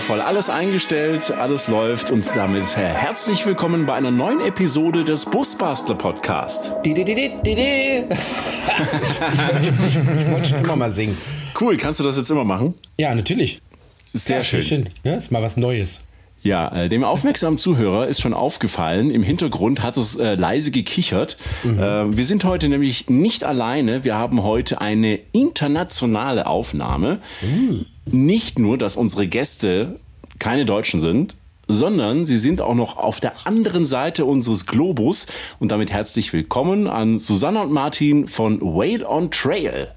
Wundervoll, alles eingestellt, alles läuft und damit herzlich willkommen bei einer neuen Episode des Busbastler Podcast. Ich wollte, wollte schon immer mal singen. Cool, kannst du das jetzt immer machen? Ja, natürlich. Sehr ja, schön. schön. Ja, ist mal was Neues. Ja, äh, dem aufmerksamen Zuhörer ist schon aufgefallen, im Hintergrund hat es äh, leise gekichert. Mhm. Äh, wir sind heute nämlich nicht alleine, wir haben heute eine internationale Aufnahme. Mhm. Nicht nur, dass unsere Gäste keine Deutschen sind, sondern sie sind auch noch auf der anderen Seite unseres Globus. Und damit herzlich willkommen an Susanna und Martin von Whale on Trail.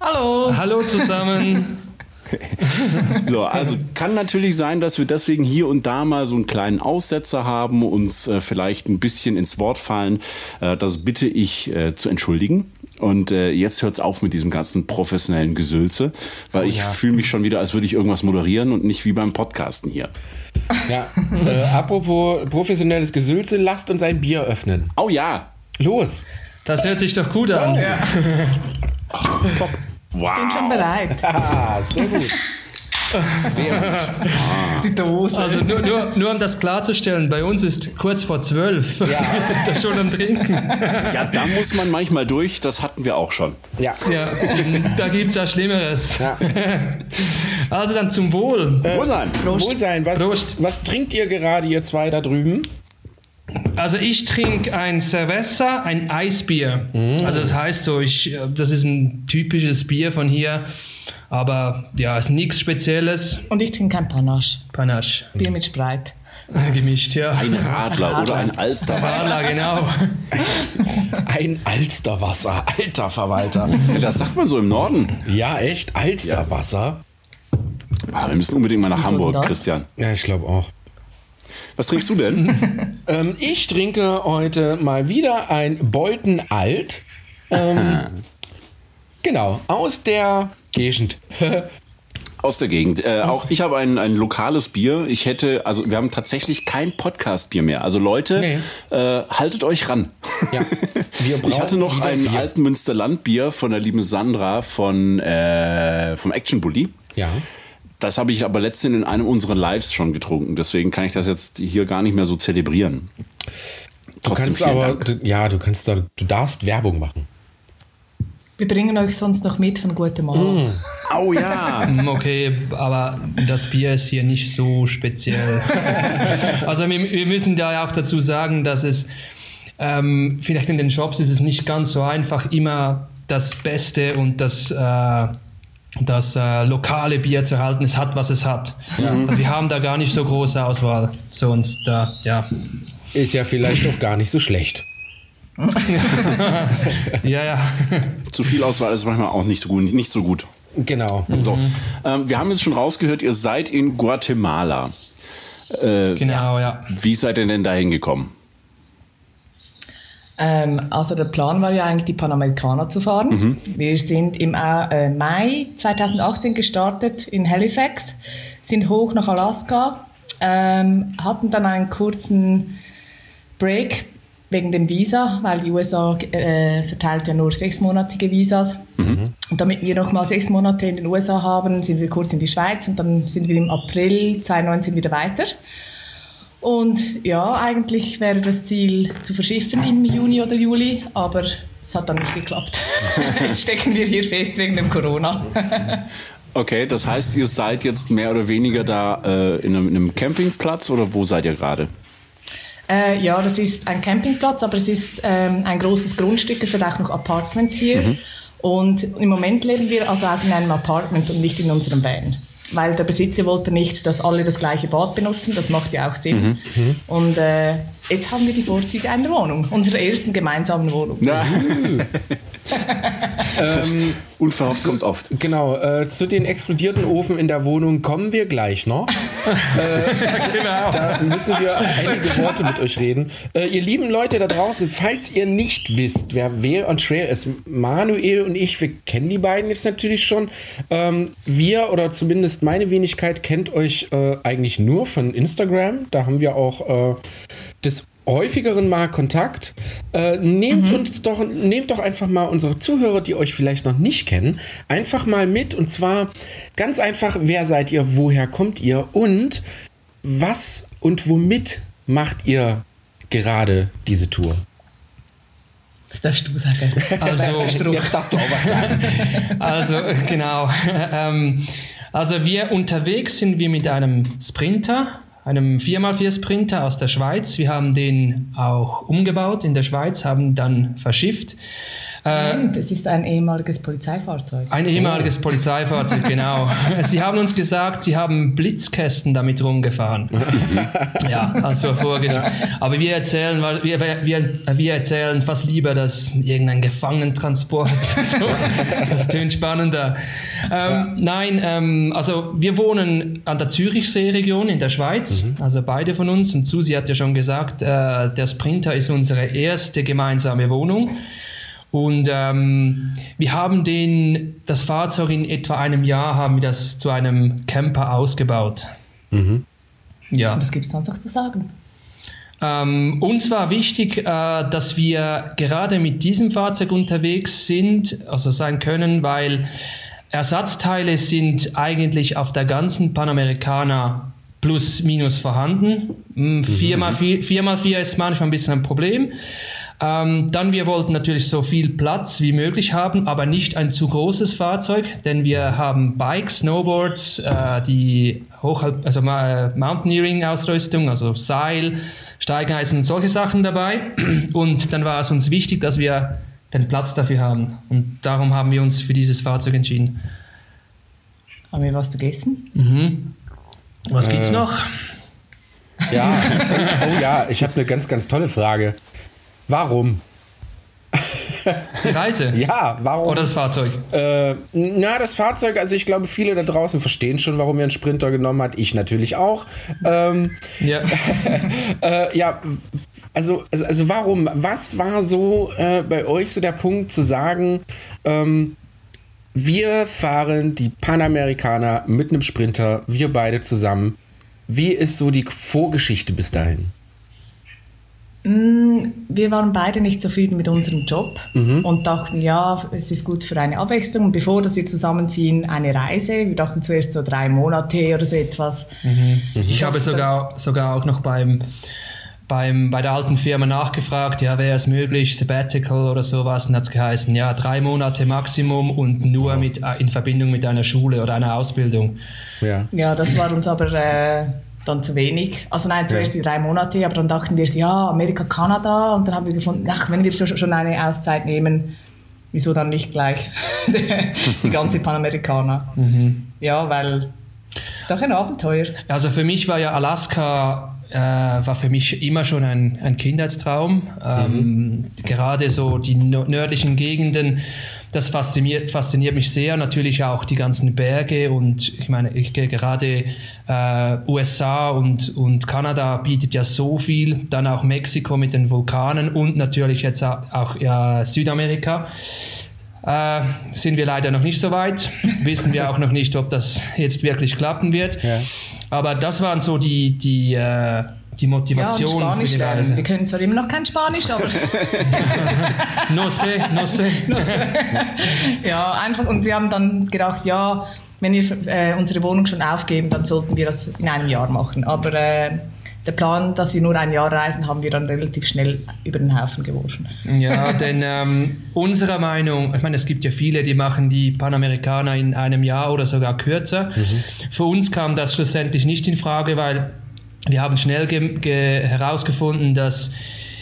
Hallo. Hallo zusammen. so, also kann natürlich sein, dass wir deswegen hier und da mal so einen kleinen Aussetzer haben, uns äh, vielleicht ein bisschen ins Wort fallen. Äh, das bitte ich äh, zu entschuldigen. Und äh, jetzt hört's auf mit diesem ganzen professionellen Gesülze, weil oh, ich ja. fühle mich schon wieder, als würde ich irgendwas moderieren und nicht wie beim Podcasten hier. Ja, äh, apropos professionelles Gesülze, lasst uns ein Bier öffnen. Oh ja. Los. Das hört sich doch gut an. Oh, ja. Top. Wow. Ich bin schon bereit. sehr gut. Sehr gut. Ah. Die Dose. Also nur, nur, nur um das klarzustellen, bei uns ist kurz vor zwölf. Ja. Wir sind da schon am Trinken. Ja, da muss man manchmal durch, das hatten wir auch schon. Ja. ja da gibt es ja Schlimmeres. Ja. Also dann zum Wohl. Äh, Wohlsein. Prost. Wohlsein. Was, Prost. was trinkt ihr gerade, ihr zwei da drüben? Also ich trinke ein Cerveza, ein Eisbier. Mm. Also das heißt so, ich, äh, das ist ein typisches Bier von hier. Aber ja, ist nichts Spezielles. Und ich trinke kein Panache. Panache. Bier mit Spreit. Gemischt, ja. Ein Radler, Radler. oder ein Alsterwasser. Radler, genau. Ein Alsterwasser, alter Verwalter. Das sagt man so im Norden. Ja, echt? Alsterwasser? Ah, wir müssen unbedingt mal nach Hamburg, Christian. Ja, ich glaube auch. Was trinkst du denn? ähm, ich trinke heute mal wieder ein Beuten Alt. Ähm, genau, aus der Gegend. Aus der Gegend. Äh, auch ich habe ein, ein lokales Bier. Ich hätte, also wir haben tatsächlich kein Podcast-Bier mehr. Also Leute, nee. äh, haltet euch ran. Ja. ich hatte noch ein Bier. alten Münster Landbier von der lieben Sandra von äh, vom Action Bully. Ja. Das habe ich aber letztens in einem unserer Lives schon getrunken. Deswegen kann ich das jetzt hier gar nicht mehr so zelebrieren. Trotzdem du kannst aber, Dank. Du, ja, du kannst da, du darfst Werbung machen. Wir bringen euch sonst noch mit von Guatemala. Mm. Oh ja. Mm, okay, aber das Bier ist hier nicht so speziell. also wir, wir, müssen da ja auch dazu sagen, dass es ähm, vielleicht in den Shops ist es nicht ganz so einfach, immer das Beste und das, äh, das äh, lokale Bier zu halten. Es hat, was es hat. Ja. Also wir haben da gar nicht so große Auswahl. Sonst, äh, ja. Ist ja vielleicht auch gar nicht so schlecht. ja, ja. Zu viel Auswahl ist manchmal auch nicht so gut. Nicht so gut. Genau. So, mhm. ähm, wir haben jetzt schon rausgehört, ihr seid in Guatemala. Äh, genau, ja. Wie seid ihr denn da hingekommen? Ähm, also der Plan war ja eigentlich, die Panamerikaner zu fahren. Mhm. Wir sind im äh, Mai 2018 gestartet in Halifax, sind hoch nach Alaska, ähm, hatten dann einen kurzen Break wegen dem Visa, weil die USA äh, verteilt ja nur sechsmonatige Visas. Mhm. Und damit wir noch mal sechs Monate in den USA haben, sind wir kurz in die Schweiz und dann sind wir im April 2019 wieder weiter. Und ja, eigentlich wäre das Ziel zu verschiffen im Juni oder Juli, aber es hat dann nicht geklappt. jetzt stecken wir hier fest wegen dem Corona. okay, das heißt, ihr seid jetzt mehr oder weniger da äh, in, einem, in einem Campingplatz oder wo seid ihr gerade? Äh, ja, das ist ein Campingplatz, aber es ist ähm, ein großes Grundstück. Es hat auch noch Apartments hier. Mhm. Und im Moment leben wir also auch in einem Apartment und nicht in unserem Van. Weil der Besitzer wollte nicht, dass alle das gleiche Bad benutzen. Das macht ja auch Sinn. Mhm. mhm. Und äh, jetzt haben wir die Vorzüge einer Wohnung, unserer ersten gemeinsamen Wohnung. Ähm, Unverhofft kommt oft. Genau, äh, zu den explodierten Ofen in der Wohnung kommen wir gleich noch. äh, genau. Da müssen wir einige Worte mit euch reden. Äh, ihr lieben Leute da draußen, falls ihr nicht wisst, wer Whale on Trail ist, Manuel und ich, wir kennen die beiden jetzt natürlich schon. Ähm, wir, oder zumindest meine Wenigkeit, kennt euch äh, eigentlich nur von Instagram. Da haben wir auch äh, das häufigeren mal Kontakt. Äh, nehmt mhm. uns doch, nehmt doch einfach mal unsere Zuhörer, die euch vielleicht noch nicht kennen, einfach mal mit. Und zwar ganz einfach, wer seid ihr, woher kommt ihr und was und womit macht ihr gerade diese Tour? Das darfst du sagen. Also, jetzt darfst du auch was sagen. Also, genau. Ähm, also, wir unterwegs sind wir mit einem Sprinter, einem 4x4 Sprinter aus der Schweiz. Wir haben den auch umgebaut in der Schweiz, haben dann verschifft. Äh, das ist ein ehemaliges Polizeifahrzeug. Ein ehemaliges oh. Polizeifahrzeug, genau. Sie haben uns gesagt, Sie haben Blitzkästen damit rumgefahren. ja, also vorgestellt. Aber wir erzählen, wir, wir, wir erzählen fast lieber, dass irgendein Gefangenentransport. das tönt spannender. Ähm, ja. Nein, ähm, also wir wohnen an der Zürichsee-Region in der Schweiz, mhm. also beide von uns. Und Susi hat ja schon gesagt, äh, der Sprinter ist unsere erste gemeinsame Wohnung. Und ähm, wir haben den, das Fahrzeug in etwa einem Jahr haben wir das zu einem Camper ausgebaut. Mhm. Ja. Was gibt es sonst noch zu sagen? Ähm, uns war wichtig, äh, dass wir gerade mit diesem Fahrzeug unterwegs sind, also sein können, weil Ersatzteile sind eigentlich auf der ganzen Panamericana plus minus vorhanden. 4x4 mhm. ist manchmal ein bisschen ein Problem. Ähm, dann wir wollten natürlich so viel Platz wie möglich haben, aber nicht ein zu großes Fahrzeug, denn wir haben Bikes, Snowboards, äh, die Hochhalb also äh, Mountaineering-Ausrüstung, also Seil, Steigeisen und solche Sachen dabei. Und dann war es uns wichtig, dass wir den Platz dafür haben. Und darum haben wir uns für dieses Fahrzeug entschieden. Haben wir was vergessen? Mhm. Was äh, es noch? Ja, oh ja, ich habe eine ganz, ganz tolle Frage. Warum? Die Reise? ja, warum? Oder das Fahrzeug? Äh, na, das Fahrzeug, also ich glaube, viele da draußen verstehen schon, warum er einen Sprinter genommen hat. Ich natürlich auch. Ähm, ja. äh, ja, also, also, also warum? Was war so äh, bei euch so der Punkt zu sagen, ähm, wir fahren die Panamerikaner mit einem Sprinter, wir beide zusammen. Wie ist so die Vorgeschichte bis dahin? Mm, wir waren beide nicht zufrieden mit unserem Job mhm. und dachten, ja, es ist gut für eine Abwechslung. Und bevor dass wir zusammenziehen, eine Reise. Wir dachten zuerst so drei Monate oder so etwas. Mhm. Mhm. Ich habe sogar, sogar auch noch beim, beim, bei der alten Firma nachgefragt, ja, wäre es möglich, Sabbatical oder sowas. Und hat es geheißen, ja, drei Monate Maximum und nur mit, äh, in Verbindung mit einer Schule oder einer Ausbildung. Ja, ja das war uns aber... Äh, dann zu wenig. Also nein, zuerst ja. die drei Monate, aber dann dachten wir, ja, Amerika, Kanada und dann haben wir gefunden, ach, wenn wir schon eine Auszeit nehmen, wieso dann nicht gleich die ganze Panamerikaner? Mhm. Ja, weil es ist doch ein Abenteuer. Also für mich war ja Alaska äh, war für mich immer schon ein, ein Kindheitstraum. Ähm, mhm. Gerade so die nördlichen Gegenden das fasziniert, fasziniert mich sehr. Natürlich auch die ganzen Berge und ich meine, ich gehe gerade äh, USA und, und Kanada bietet ja so viel. Dann auch Mexiko mit den Vulkanen und natürlich jetzt auch ja, Südamerika. Äh, sind wir leider noch nicht so weit. Wissen wir auch noch nicht, ob das jetzt wirklich klappen wird. Ja. Aber das waren so die, die äh, die Motivation ja, Spanisch für die Reise. Wir können zwar immer noch kein Spanisch, aber... no sé, no sé. no sé. ja, einfach. Und wir haben dann gedacht, ja, wenn wir äh, unsere Wohnung schon aufgeben, dann sollten wir das in einem Jahr machen. Aber äh, der Plan, dass wir nur ein Jahr reisen, haben wir dann relativ schnell über den Haufen geworfen. Ja, denn ähm, unserer Meinung, ich meine, es gibt ja viele, die machen die Panamerikaner in einem Jahr oder sogar kürzer. Mhm. Für uns kam das schlussendlich nicht in Frage, weil wir haben schnell herausgefunden, dass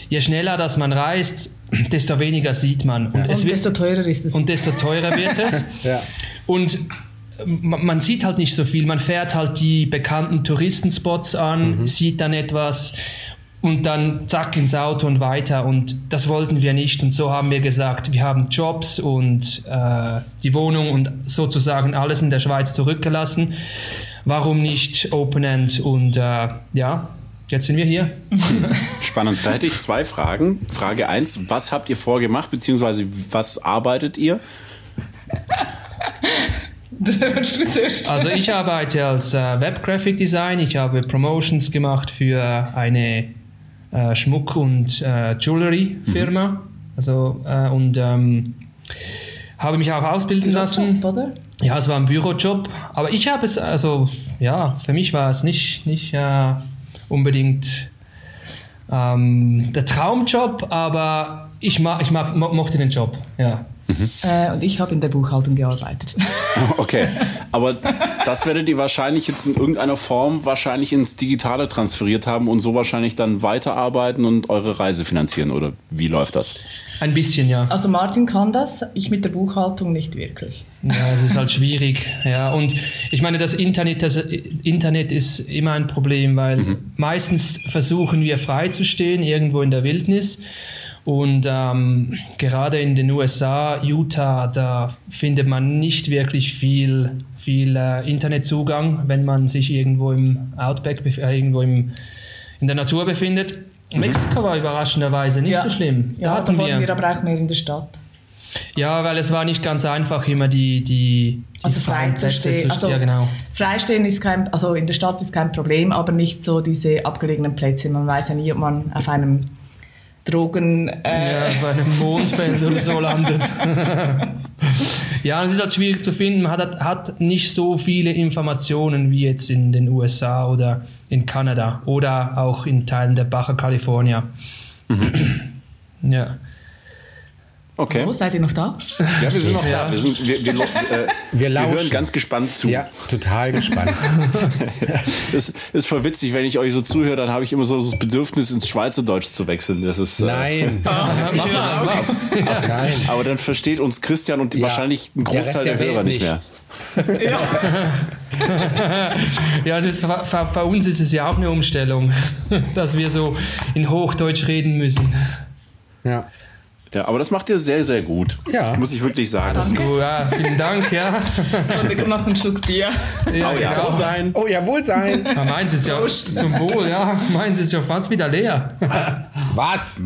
je schneller dass man reist, desto weniger sieht man. Und, ja. und desto teurer ist es. Und desto teurer wird es. ja. Und man sieht halt nicht so viel. Man fährt halt die bekannten Touristenspots an, mhm. sieht dann etwas und dann zack ins Auto und weiter. Und das wollten wir nicht. Und so haben wir gesagt, wir haben Jobs und äh, die Wohnung und sozusagen alles in der Schweiz zurückgelassen warum nicht Open End? Und äh, ja, jetzt sind wir hier. Spannend. Da hätte ich zwei Fragen. Frage 1, was habt ihr vorgemacht, beziehungsweise was arbeitet ihr? also ich arbeite als äh, Web Graphic Design. Ich habe Promotions gemacht für eine äh, Schmuck- und äh, Jewelry-Firma. Mhm. Also, äh, und ähm, habe mich auch ausbilden lassen. Oder? Ja, es war ein Bürojob, aber ich habe es, also ja, für mich war es nicht, nicht äh, unbedingt ähm, der Traumjob, aber ich, mag, ich mag, mochte den Job, ja. Mhm. Äh, und ich habe in der Buchhaltung gearbeitet. Okay, aber das werdet ihr wahrscheinlich jetzt in irgendeiner Form wahrscheinlich ins Digitale transferiert haben und so wahrscheinlich dann weiterarbeiten und eure Reise finanzieren, oder wie läuft das? Ein bisschen, ja. Also Martin kann das, ich mit der Buchhaltung nicht wirklich. Ja, es ist halt schwierig. Ja, und ich meine, das Internet, das Internet ist immer ein Problem, weil mhm. meistens versuchen wir frei zu stehen, irgendwo in der Wildnis. Und ähm, gerade in den USA, Utah, da findet man nicht wirklich viel, viel äh, Internetzugang, wenn man sich irgendwo im Outback, äh, irgendwo im, in der Natur befindet. Mhm. Mexiko war überraschenderweise nicht ja. so schlimm. Da ja, hatten wir, wir aber auch mehr in der Stadt. Ja, weil es war nicht ganz einfach, immer die, die, die also frei zu stehen. Also ja, genau. Freistehen ist kein, also in der Stadt ist kein Problem, aber nicht so diese abgelegenen Plätze. Man weiß ja nie, ob man auf einem Drogen. Äh ja, bei einem Mondpendel so landet. ja, es ist halt schwierig zu finden. Man hat, hat nicht so viele Informationen wie jetzt in den USA oder in Kanada oder auch in Teilen der Baja California. Mhm. ja. Okay. Wo seid ihr noch da? Ja, wir sind noch ja. da. Wir, sind, wir, wir, äh, wir, wir hören ganz gespannt zu. Ja, total gespannt. das ist voll witzig, wenn ich euch so zuhöre, dann habe ich immer so das Bedürfnis, ins Schweizerdeutsch zu wechseln. Das ist, äh, nein. Äh, ja, okay. Ach, nein. Aber dann versteht uns Christian und ja. wahrscheinlich ein Großteil der, der Hörer nicht mehr. ja, ja es ist, für, für uns ist es ja auch eine Umstellung, dass wir so in Hochdeutsch reden müssen. Ja. Ja, aber das macht ihr sehr, sehr gut. Ja. Muss ich wirklich sagen. Ja, ja vielen Dank, ja. Und noch einen Schluck Bier. Ja, oh ja, genau. wohl sein. Oh ja, wohl sein. Ja, meins ist ja Prost. zum Wohl, ja. Meins ist ja fast wieder leer. Was?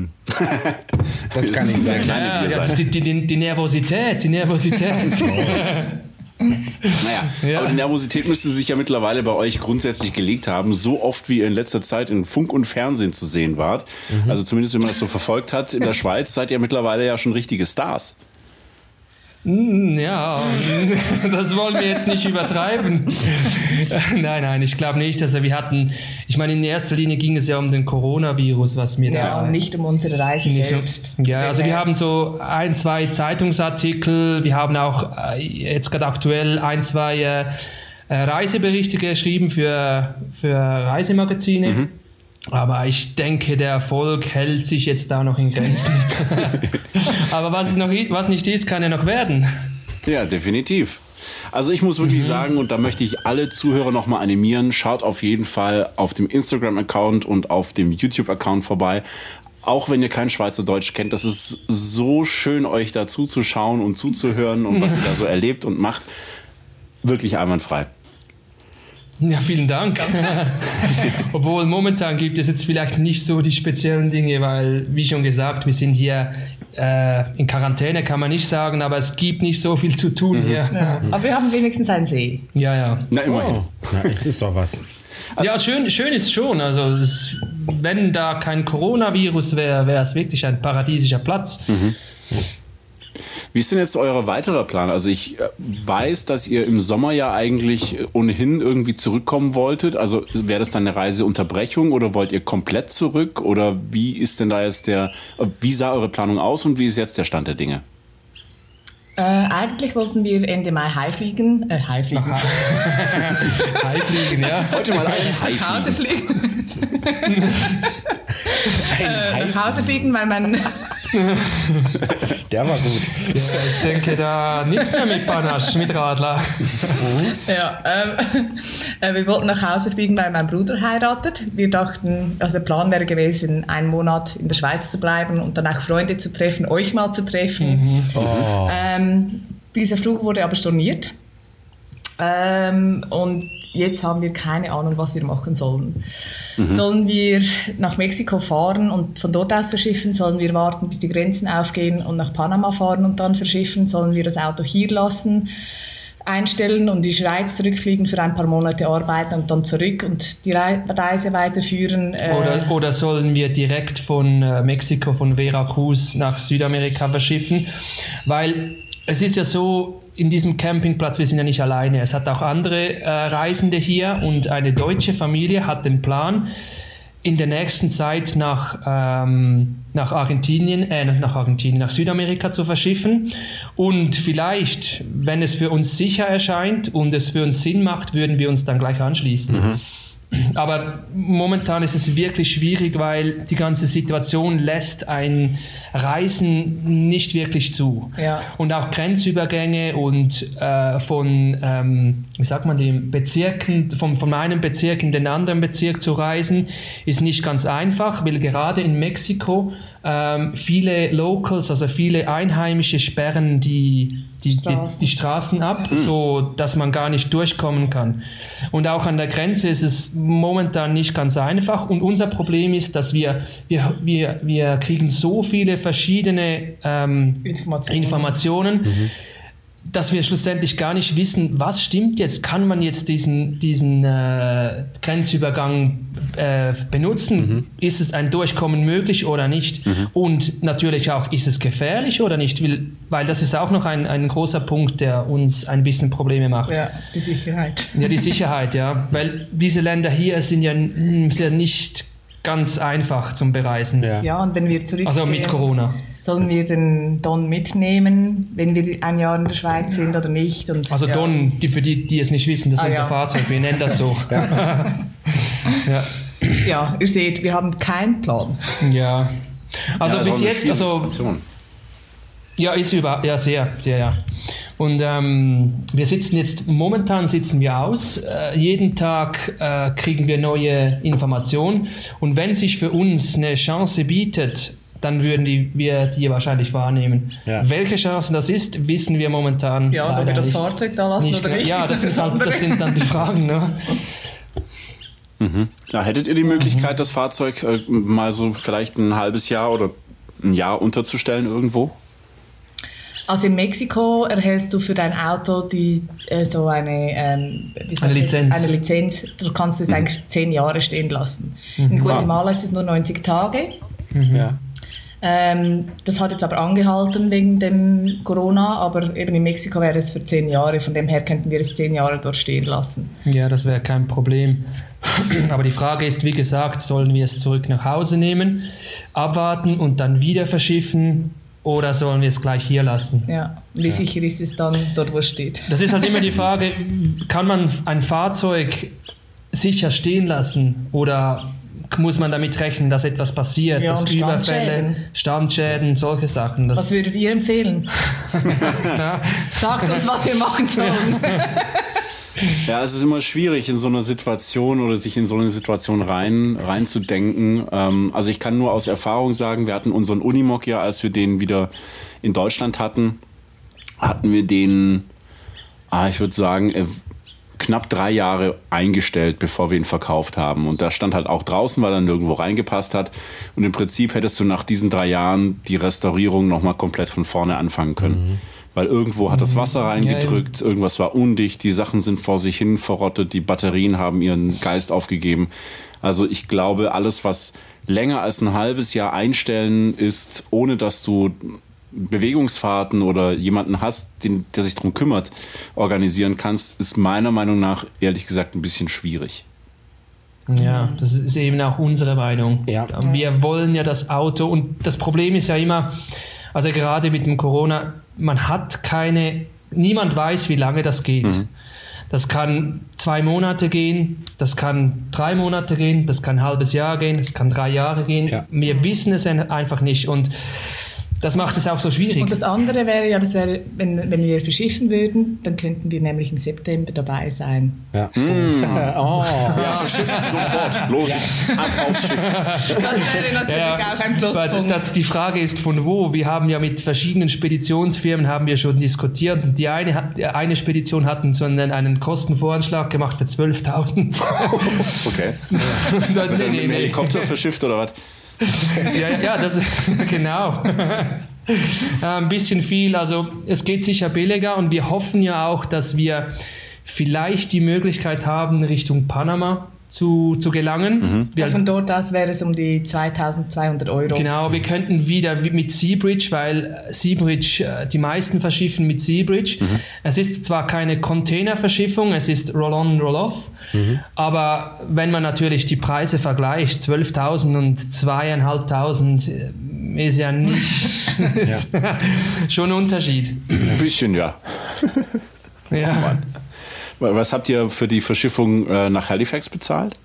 Das kann nicht sein. Ja, ja, die, die, die Nervosität, die Nervosität. Naja, ja. aber die Nervosität müsste sich ja mittlerweile bei euch grundsätzlich gelegt haben, so oft wie ihr in letzter Zeit in Funk und Fernsehen zu sehen wart. Mhm. Also zumindest, wenn man das so verfolgt hat, in der Schweiz seid ihr mittlerweile ja schon richtige Stars. Hm, ja, das wollen wir jetzt nicht übertreiben. nein, nein, ich glaube nicht. Also wir hatten, ich meine, in erster Linie ging es ja um den Coronavirus, was mir ja, da... Ja, nicht um unsere Reise selbst. Um, ja, also wir haben so ein, zwei Zeitungsartikel, wir haben auch äh, jetzt gerade aktuell ein, zwei äh, äh, Reiseberichte geschrieben für, für Reisemagazine. Mhm. Aber ich denke, der Erfolg hält sich jetzt da noch in Grenzen. Aber was, noch, was nicht ist, kann ja noch werden. Ja, definitiv. Also ich muss wirklich mhm. sagen, und da möchte ich alle Zuhörer nochmal animieren, schaut auf jeden Fall auf dem Instagram-Account und auf dem YouTube-Account vorbei. Auch wenn ihr kein Schweizerdeutsch kennt, das ist so schön, euch da zuzuschauen und zuzuhören und was ihr da so erlebt und macht. Wirklich einwandfrei. Ja, vielen Dank. Obwohl momentan gibt es jetzt vielleicht nicht so die speziellen Dinge, weil, wie schon gesagt, wir sind hier äh, in Quarantäne, kann man nicht sagen, aber es gibt nicht so viel zu tun mhm. hier. Ja. Aber wir haben wenigstens einen See. Ja, ja. Na, immerhin. Oh. Na, es ist doch was. Ja, schön, schön ist schon. Also, es, wenn da kein Coronavirus wäre, wäre es wirklich ein paradiesischer Platz. Mhm. Wie ist denn jetzt euer weiterer Plan? Also ich äh, weiß, dass ihr im Sommer ja eigentlich ohnehin irgendwie zurückkommen wolltet. Also wäre das dann eine Reiseunterbrechung oder wollt ihr komplett zurück? Oder wie ist denn da jetzt der, äh, wie sah eure Planung aus und wie ist jetzt der Stand der Dinge? Äh, eigentlich wollten wir Ende Mai heimfliegen. Äh, heimfliegen. heimfliegen, ja. Heute mal ein Haifliegen. Nach Hause fliegen. äh, nach Hause fliegen, weil man Der war gut. Ja, ich denke da nichts mehr mit Panache, mit Radler. ja, ähm, äh, wir wollten nach Hause fliegen, weil mein Bruder heiratet. Wir dachten, also der Plan wäre gewesen, einen Monat in der Schweiz zu bleiben und dann auch Freunde zu treffen, euch mal zu treffen. Mhm. Oh. Ähm, dieser Flug wurde aber storniert. Ähm, und jetzt haben wir keine Ahnung, was wir machen sollen. Mhm. Sollen wir nach Mexiko fahren und von dort aus verschiffen? Sollen wir warten, bis die Grenzen aufgehen und nach Panama fahren und dann verschiffen? Sollen wir das Auto hier lassen? einstellen und in die Schweiz zurückfliegen für ein paar Monate arbeiten und dann zurück und die Reise weiterführen. Äh oder, oder sollen wir direkt von äh, Mexiko, von Veracruz nach Südamerika verschiffen? Weil es ist ja so, in diesem Campingplatz, wir sind ja nicht alleine. Es hat auch andere äh, Reisende hier und eine deutsche Familie hat den Plan, in der nächsten Zeit nach, ähm, nach Argentinien, äh, nach Argentinien, nach Südamerika zu verschiffen. Und vielleicht, wenn es für uns sicher erscheint und es für uns Sinn macht, würden wir uns dann gleich anschließen. Mhm. Aber momentan ist es wirklich schwierig, weil die ganze Situation lässt ein Reisen nicht wirklich zu. Ja. Und auch Grenzübergänge und äh, von, ähm, wie sagt man, den Bezirken, von, von einem Bezirk in den anderen Bezirk zu reisen, ist nicht ganz einfach, weil gerade in Mexiko ähm, viele Locals, also viele Einheimische sperren die, die, Straßen. Die, die, Straßen ab, mhm. so dass man gar nicht durchkommen kann. Und auch an der Grenze ist es momentan nicht ganz einfach. Und unser Problem ist, dass wir, wir, wir, wir kriegen so viele verschiedene ähm, Informationen, Informationen mhm dass wir schlussendlich gar nicht wissen, was stimmt jetzt, kann man jetzt diesen, diesen äh, Grenzübergang äh, benutzen, mhm. ist es ein Durchkommen möglich oder nicht mhm. und natürlich auch, ist es gefährlich oder nicht, weil, weil das ist auch noch ein, ein großer Punkt, der uns ein bisschen Probleme macht. Ja, die Sicherheit. Ja, die Sicherheit, ja, weil diese Länder hier sind ja, sind ja nicht ganz einfach zum Bereisen. Ja, ja und wenn wir zurück Also mit Corona. Sollen wir den Don mitnehmen, wenn wir ein Jahr in der Schweiz sind oder nicht? Und, also ja. Don, die, für die, die es nicht wissen, das ist ah, unser ja. Fahrzeug, wir nennen das so. ja. ja. ja, ihr seht, wir haben keinen Plan. Ja. Also bis jetzt, also. Ja, ist über, ja, sehr, sehr, ja. Und ähm, wir sitzen jetzt, momentan sitzen wir aus. Äh, jeden Tag äh, kriegen wir neue Informationen. Und wenn sich für uns eine Chance bietet, dann würden die, wir die wahrscheinlich wahrnehmen. Ja. Welche Chancen das ist, wissen wir momentan. Ja, ob wir das nicht, Fahrzeug da lassen nicht, oder nicht. Ja, das, das, halt, das, sind dann die Fragen. Ne? Mhm. Ja, hättet ihr die Möglichkeit, mhm. das Fahrzeug äh, mal so vielleicht ein halbes Jahr oder ein Jahr unterzustellen irgendwo? Also in Mexiko erhältst du für dein Auto die, äh, so eine, ähm, eine, Lizenz. eine Lizenz. Du kannst es mhm. eigentlich zehn Jahre stehen lassen. Mhm. In Guatemala ist es nur 90 Tage. Mhm. Ja. Ähm, das hat jetzt aber angehalten wegen dem Corona, aber eben in Mexiko wäre es für zehn Jahre. Von dem her könnten wir es zehn Jahre dort stehen lassen. Ja, das wäre kein Problem. Aber die Frage ist, wie gesagt, sollen wir es zurück nach Hause nehmen, abwarten und dann wieder verschiffen oder sollen wir es gleich hier lassen? Ja, wie ja. sicher ist es dann dort, wo es steht? Das ist halt immer die Frage, kann man ein Fahrzeug sicher stehen lassen oder muss man damit rechnen, dass etwas passiert, ja, dass Überfälle, Standschäden, solche Sachen. was würdet ihr empfehlen? Sagt uns, was wir machen sollen. Ja, es ist immer schwierig in so einer Situation oder sich in so eine Situation rein reinzudenken. Ähm, also ich kann nur aus Erfahrung sagen, wir hatten unseren Unimog ja, als wir den wieder in Deutschland hatten, hatten wir den, ah, ich würde sagen, knapp drei Jahre eingestellt, bevor wir ihn verkauft haben. Und da stand halt auch draußen, weil er nirgendwo reingepasst hat. Und im Prinzip hättest du nach diesen drei Jahren die Restaurierung nochmal komplett von vorne anfangen können. Mhm. Weil irgendwo hat das Wasser reingedrückt, ja, irgendwas war undicht, die Sachen sind vor sich hin verrottet, die Batterien haben ihren Geist aufgegeben. Also ich glaube, alles, was länger als ein halbes Jahr einstellen ist, ohne dass du Bewegungsfahrten oder jemanden hast, den, der sich darum kümmert, organisieren kannst, ist meiner Meinung nach ehrlich gesagt ein bisschen schwierig. Ja, das ist eben auch unsere Meinung. Ja. Wir wollen ja das Auto und das Problem ist ja immer, also gerade mit dem Corona, man hat keine, niemand weiß, wie lange das geht. Mhm. Das kann zwei Monate gehen, das kann drei Monate gehen, das kann ein halbes Jahr gehen, das kann drei Jahre gehen. Ja. Wir wissen es einfach nicht und das macht es auch so schwierig. Und das andere wäre ja, das wäre, wenn, wenn wir verschiffen würden, dann könnten wir nämlich im September dabei sein. Ja. Mmh. oh. Ja, verschifft sofort. Los, ja. ab aufs Schiff. Das wäre natürlich ja, auch ein Pluspunkt. Die Frage ist von wo. Wir haben ja mit verschiedenen Speditionsfirmen haben wir schon diskutiert und die eine, eine Spedition hatten so einen, einen Kostenvoranschlag gemacht für 12.000. okay. Ja. Nee, nee. Helikopter verschifft oder was? Ja, ja, das genau. Ein bisschen viel, also es geht sicher billiger und wir hoffen ja auch, dass wir vielleicht die Möglichkeit haben, Richtung Panama zu, zu gelangen. Mhm. Wir, von dort aus wäre es um die 2200 Euro. Genau, wir könnten wieder mit Seabridge, weil Seabridge, äh, die meisten verschiffen mit Seabridge. Mhm. Es ist zwar keine Containerverschiffung, es ist Roll-on, Roll-off, mhm. aber wenn man natürlich die Preise vergleicht, 12.000 und 2.500 äh, ist ja nicht ja. schon ein Unterschied. Ein bisschen, ja. ja. Was habt ihr für die Verschiffung äh, nach Halifax bezahlt?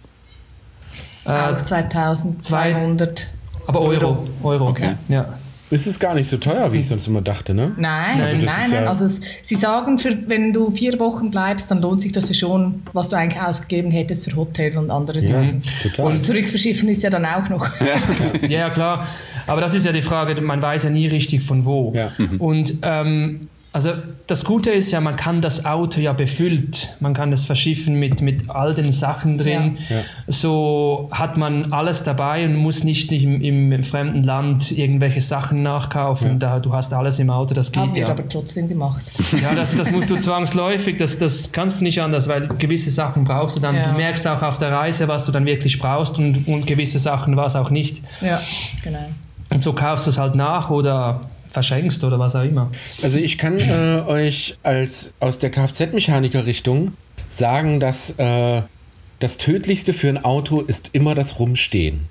Äh, Auch 2200. Aber Euro. Euro. Okay. Ja. Ist es gar nicht so teuer, wie ich sonst immer dachte, ne? Nein, also nein, nein. Ja also es, sie sagen, für, wenn du vier Wochen bleibst, dann lohnt sich das ja schon, was du eigentlich ausgegeben hättest für Hotel und andere ja, Sachen. Total. Und zurückverschiffen ist ja dann auch noch. Ja. ja, klar. Aber das ist ja die Frage, man weiß ja nie richtig von wo. Ja. Und ähm, also das Gute ist ja, man kann das Auto ja befüllt, man kann es verschiffen mit, mit all den Sachen drin. Ja. Ja. So hat man alles dabei und muss nicht im, im fremden Land irgendwelche Sachen nachkaufen. Ja. Da, du hast alles im Auto, das geht Haben wir aber trotzdem gemacht. Ja, das, das musst du zwangsläufig, das, das kannst du nicht anders, weil gewisse Sachen brauchst du dann. Du merkst auch auf der Reise, was du dann wirklich brauchst und, und gewisse Sachen was auch nicht. Ja, genau. Und so kaufst du es halt nach oder verschenkst oder was auch immer. Also ich kann äh, euch als aus der Kfz-Mechaniker-Richtung sagen, dass äh, das Tödlichste für ein Auto ist immer das Rumstehen.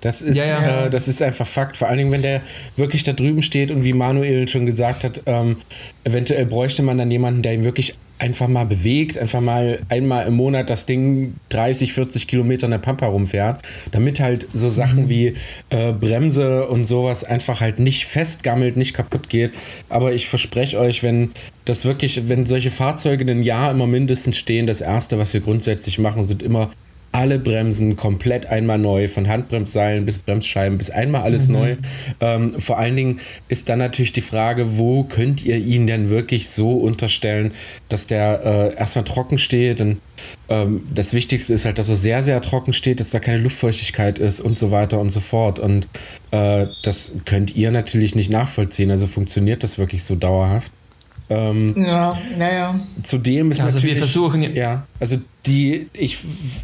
Das ist, ja, ja. Äh, das ist einfach Fakt. Vor allen Dingen, wenn der wirklich da drüben steht und wie Manuel schon gesagt hat, ähm, eventuell bräuchte man dann jemanden, der ihn wirklich einfach mal bewegt, einfach mal einmal im Monat das Ding 30, 40 Kilometer in der Pampa rumfährt, damit halt so Sachen mhm. wie äh, Bremse und sowas einfach halt nicht festgammelt, nicht kaputt geht. Aber ich verspreche euch, wenn das wirklich, wenn solche Fahrzeuge ein Jahr immer mindestens stehen, das erste, was wir grundsätzlich machen, sind immer alle Bremsen komplett einmal neu, von Handbremsseilen bis Bremsscheiben bis einmal alles mhm. neu. Ähm, vor allen Dingen ist dann natürlich die Frage, wo könnt ihr ihn denn wirklich so unterstellen, dass der äh, erstmal trocken steht. Und, ähm, das Wichtigste ist halt, dass er sehr, sehr trocken steht, dass da keine Luftfeuchtigkeit ist und so weiter und so fort. Und äh, das könnt ihr natürlich nicht nachvollziehen. Also funktioniert das wirklich so dauerhaft. Ähm, ja, naja. Zudem ist also wir versuchen ja, also die, ich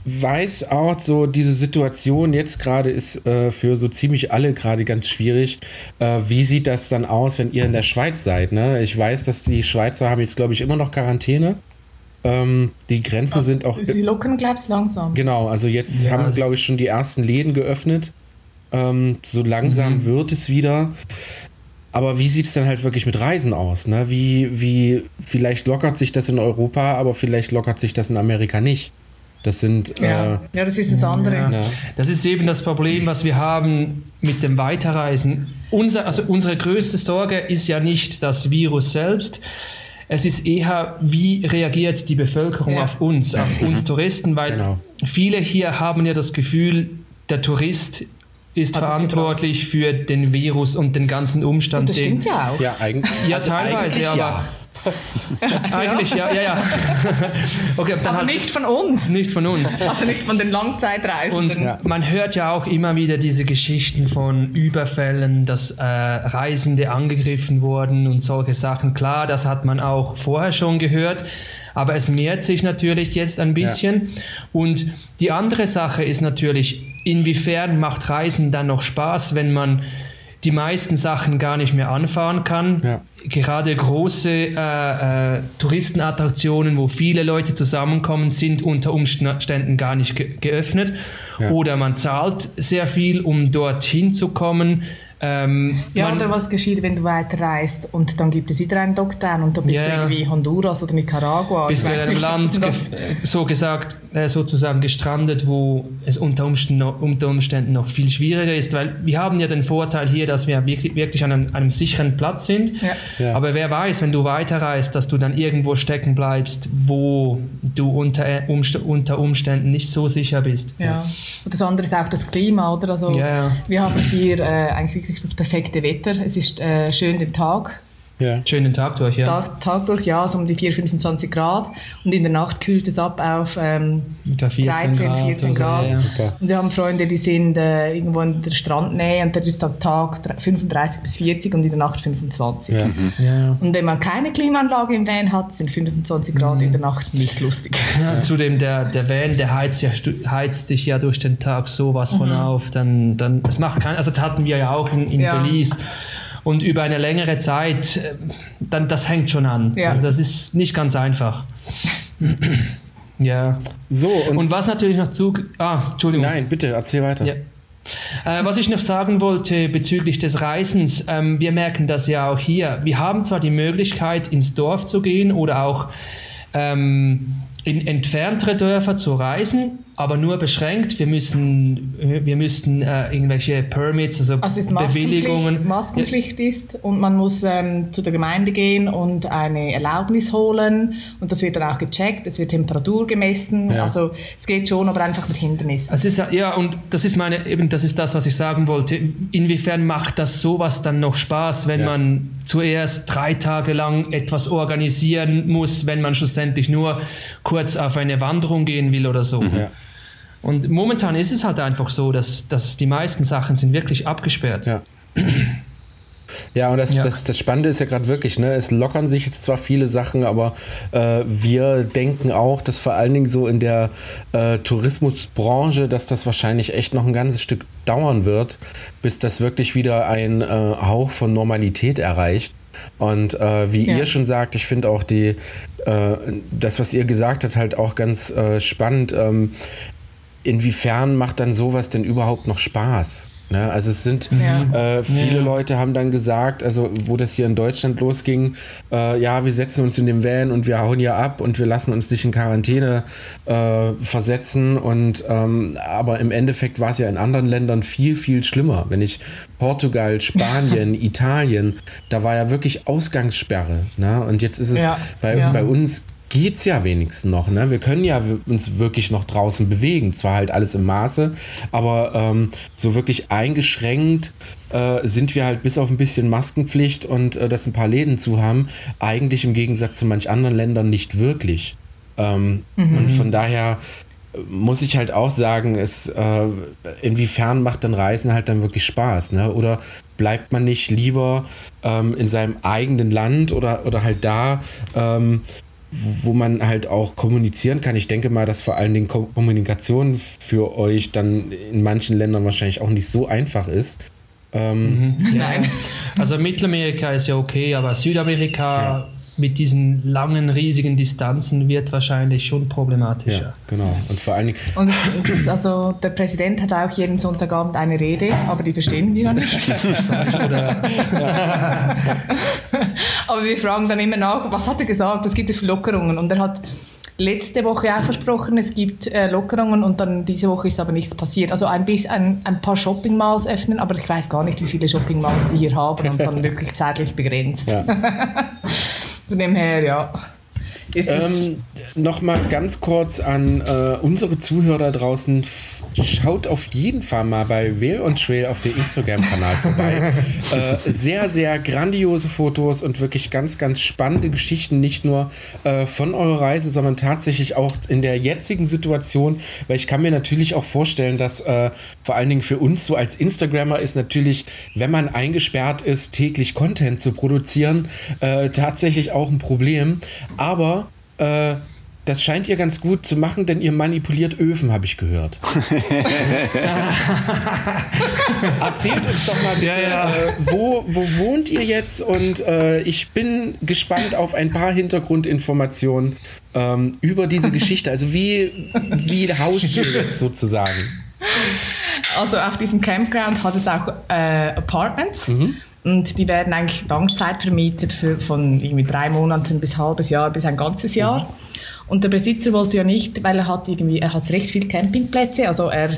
weiß auch so diese Situation jetzt gerade ist äh, für so ziemlich alle gerade ganz schwierig. Äh, wie sieht das dann aus, wenn ihr in der Schweiz seid? Ne? Ich weiß, dass die Schweizer haben jetzt glaube ich immer noch Quarantäne. Ähm, die Grenzen Ach, sind auch. Sie lockern, glaube ich, langsam. Genau, also jetzt ja, haben, glaube ich, schon die ersten Läden geöffnet. Ähm, so langsam mhm. wird es wieder. Aber wie sieht es denn halt wirklich mit Reisen aus? Ne? Wie, wie, vielleicht lockert sich das in Europa, aber vielleicht lockert sich das in Amerika nicht. Das sind. Ja, äh, ja das ist das andere. Ja. Das ist eben das Problem, was wir haben mit dem Weiterreisen. Unser, also unsere größte Sorge ist ja nicht das Virus selbst. Es ist eher, wie reagiert die Bevölkerung ja. auf uns, auf uns Touristen, weil genau. viele hier haben ja das Gefühl, der Tourist ist Hat verantwortlich für den Virus und den ganzen Umstand. Und das stimmt ja auch. Ja, eigentlich, ja also teilweise, eigentlich aber. Ja. Eigentlich, ja, ja, ja. Okay, dann Aber halt nicht von uns. Nicht von uns. Also nicht von den Langzeitreisenden. Und ja. man hört ja auch immer wieder diese Geschichten von Überfällen, dass äh, Reisende angegriffen wurden und solche Sachen. Klar, das hat man auch vorher schon gehört. Aber es mehrt sich natürlich jetzt ein bisschen. Ja. Und die andere Sache ist natürlich, inwiefern macht Reisen dann noch Spaß, wenn man die meisten Sachen gar nicht mehr anfahren kann. Ja. Gerade große äh, äh, Touristenattraktionen, wo viele Leute zusammenkommen, sind unter Umständen gar nicht ge geöffnet. Ja. Oder man zahlt sehr viel, um dorthin zu kommen. Ähm, ja, oder was geschieht, wenn du weiterreist und dann gibt es wieder einen Lockdown und dann bist yeah. du irgendwie Honduras oder Nicaragua. Bist du in einem nicht, Land, so gesagt, äh, sozusagen gestrandet, wo es unter Umständen, noch, unter Umständen noch viel schwieriger ist, weil wir haben ja den Vorteil hier, dass wir wirklich, wirklich an einem, einem sicheren Platz sind. Ja. Ja. Aber wer weiß, wenn du weiterreist, dass du dann irgendwo stecken bleibst, wo du unter, äh, unter Umständen nicht so sicher bist. Ja. Und das andere ist auch das Klima, oder? Also, Wir haben hier äh, eigentlich wirklich das perfekte Wetter. Es ist äh, schön den Tag Ja. Schönen Tag durch, ja. Tag, Tag durch, ja, so um die 4, 25 Grad. Und in der Nacht kühlt es ab auf ähm, 14 13, Grad 14 Grad. So, ja. Und wir haben Freunde, die sind äh, irgendwo in der Strandnähe und da ist am Tag 35 bis 40 und in der Nacht 25. Ja. Mhm. Ja. Und wenn man keine Klimaanlage im Van hat, sind 25 Grad mhm. in der Nacht nicht lustig. Ja, zudem, der, der Van, der heizt, ja, heizt sich ja durch den Tag sowas von mhm. auf. Dann, dann, das macht kein, also das hatten wir ja auch in, in Belize und über eine längere Zeit, äh, dann das hängt schon an. Ja. Also das ist nicht ganz einfach. ja. So. Und, und, was natürlich noch zu. Ah, Entschuldigung. Nein, bitte, erzähl weiter. Ja. Äh, was ich noch sagen wollte bezüglich des Reisens, ähm, wir merken das ja auch hier. Wir haben zwar die Möglichkeit, ins Dorf zu gehen oder auch ähm, in entferntere Dörfer zu reisen, aber nur beschränkt. Wir müssen, wir müssten äh, irgendwelche Permits, also, also es Bewilligungen. Maskenpflicht ist und man muss ähm, zu der Gemeinde gehen und eine Erlaubnis holen und das wird dann auch gecheckt. Es wird Temperatur gemessen. Ja. Also es geht schon, aber einfach mit Hindernissen. Es ist ja und das ist meine eben das ist das, was ich sagen wollte. Inwiefern macht das sowas dann noch Spaß, wenn ja. man zuerst drei Tage lang etwas organisieren muss, wenn man schlussendlich nur kurz auf eine Wanderung gehen will oder so? Ja. Und momentan ist es halt einfach so, dass, dass die meisten Sachen sind wirklich abgesperrt. Ja. Ja, und das, ja. Das, das Spannende ist ja gerade wirklich, ne, es lockern sich jetzt zwar viele Sachen, aber äh, wir denken auch, dass vor allen Dingen so in der äh, Tourismusbranche, dass das wahrscheinlich echt noch ein ganzes Stück dauern wird, bis das wirklich wieder ein äh, Hauch von Normalität erreicht. Und äh, wie ja. ihr schon sagt, ich finde auch die, äh, das, was ihr gesagt habt, halt auch ganz äh, spannend. Ähm, inwiefern macht dann sowas denn überhaupt noch Spaß? Ne? Also es sind ja. äh, viele ja. Leute haben dann gesagt, also wo das hier in Deutschland losging, äh, ja, wir setzen uns in den Van und wir hauen hier ab und wir lassen uns nicht in Quarantäne äh, versetzen. Und ähm, aber im Endeffekt war es ja in anderen Ländern viel, viel schlimmer. Wenn ich Portugal, Spanien, Italien, da war ja wirklich Ausgangssperre. Ne? Und jetzt ist es ja. bei, bei uns geht's ja wenigstens noch. Ne? Wir können ja uns wirklich noch draußen bewegen. Zwar halt alles im Maße, aber ähm, so wirklich eingeschränkt äh, sind wir halt bis auf ein bisschen Maskenpflicht und äh, dass ein paar Läden zu haben, eigentlich im Gegensatz zu manch anderen Ländern nicht wirklich. Ähm, mhm. Und von daher äh, muss ich halt auch sagen, es, äh, inwiefern macht dann Reisen halt dann wirklich Spaß, ne? Oder bleibt man nicht lieber ähm, in seinem eigenen Land oder, oder halt da, ähm, wo man halt auch kommunizieren kann. Ich denke mal, dass vor allen Dingen Kommunikation für euch dann in manchen Ländern wahrscheinlich auch nicht so einfach ist. Ähm, mhm. Nein. Also Mittelamerika ist ja okay, aber Südamerika ja mit diesen langen, riesigen Distanzen wird wahrscheinlich schon problematischer. Ja, genau. Und vor allen Dingen. Und ist, also der Präsident hat auch jeden Sonntagabend eine Rede, aber die verstehen wir noch nicht. aber wir fragen dann immer nach, was hat er gesagt, was gibt es für Lockerungen? Und er hat letzte Woche auch versprochen, es gibt äh, Lockerungen und dann diese Woche ist aber nichts passiert. Also ein, bisschen, ein, ein paar Shopping Malls öffnen, aber ich weiß gar nicht, wie viele Shopping Malls die hier haben und dann wirklich zeitlich begrenzt. Ja. Von dem her, ja. Ähm, Nochmal ganz kurz an äh, unsere Zuhörer draußen schaut auf jeden Fall mal bei Will und Trail auf dem Instagram-Kanal vorbei. äh, sehr, sehr grandiose Fotos und wirklich ganz, ganz spannende Geschichten, nicht nur äh, von eurer Reise, sondern tatsächlich auch in der jetzigen Situation, weil ich kann mir natürlich auch vorstellen, dass äh, vor allen Dingen für uns so als Instagrammer ist natürlich, wenn man eingesperrt ist, täglich Content zu produzieren, äh, tatsächlich auch ein Problem. Aber äh, das scheint ihr ganz gut zu machen, denn ihr manipuliert Öfen, habe ich gehört. Erzählt uns doch mal bitte, ja, ja. Äh, wo, wo wohnt ihr jetzt? Und äh, ich bin gespannt auf ein paar Hintergrundinformationen ähm, über diese Geschichte. Also wie, wie haust ihr jetzt sozusagen? Also auf diesem Campground hat es auch äh, Apartments. Mhm. Und die werden eigentlich Langzeit vermietet für, von irgendwie drei Monaten bis ein halbes Jahr bis ein ganzes Jahr. Mhm. Und der Besitzer wollte ja nicht, weil er hat irgendwie, er hat recht viele Campingplätze, also er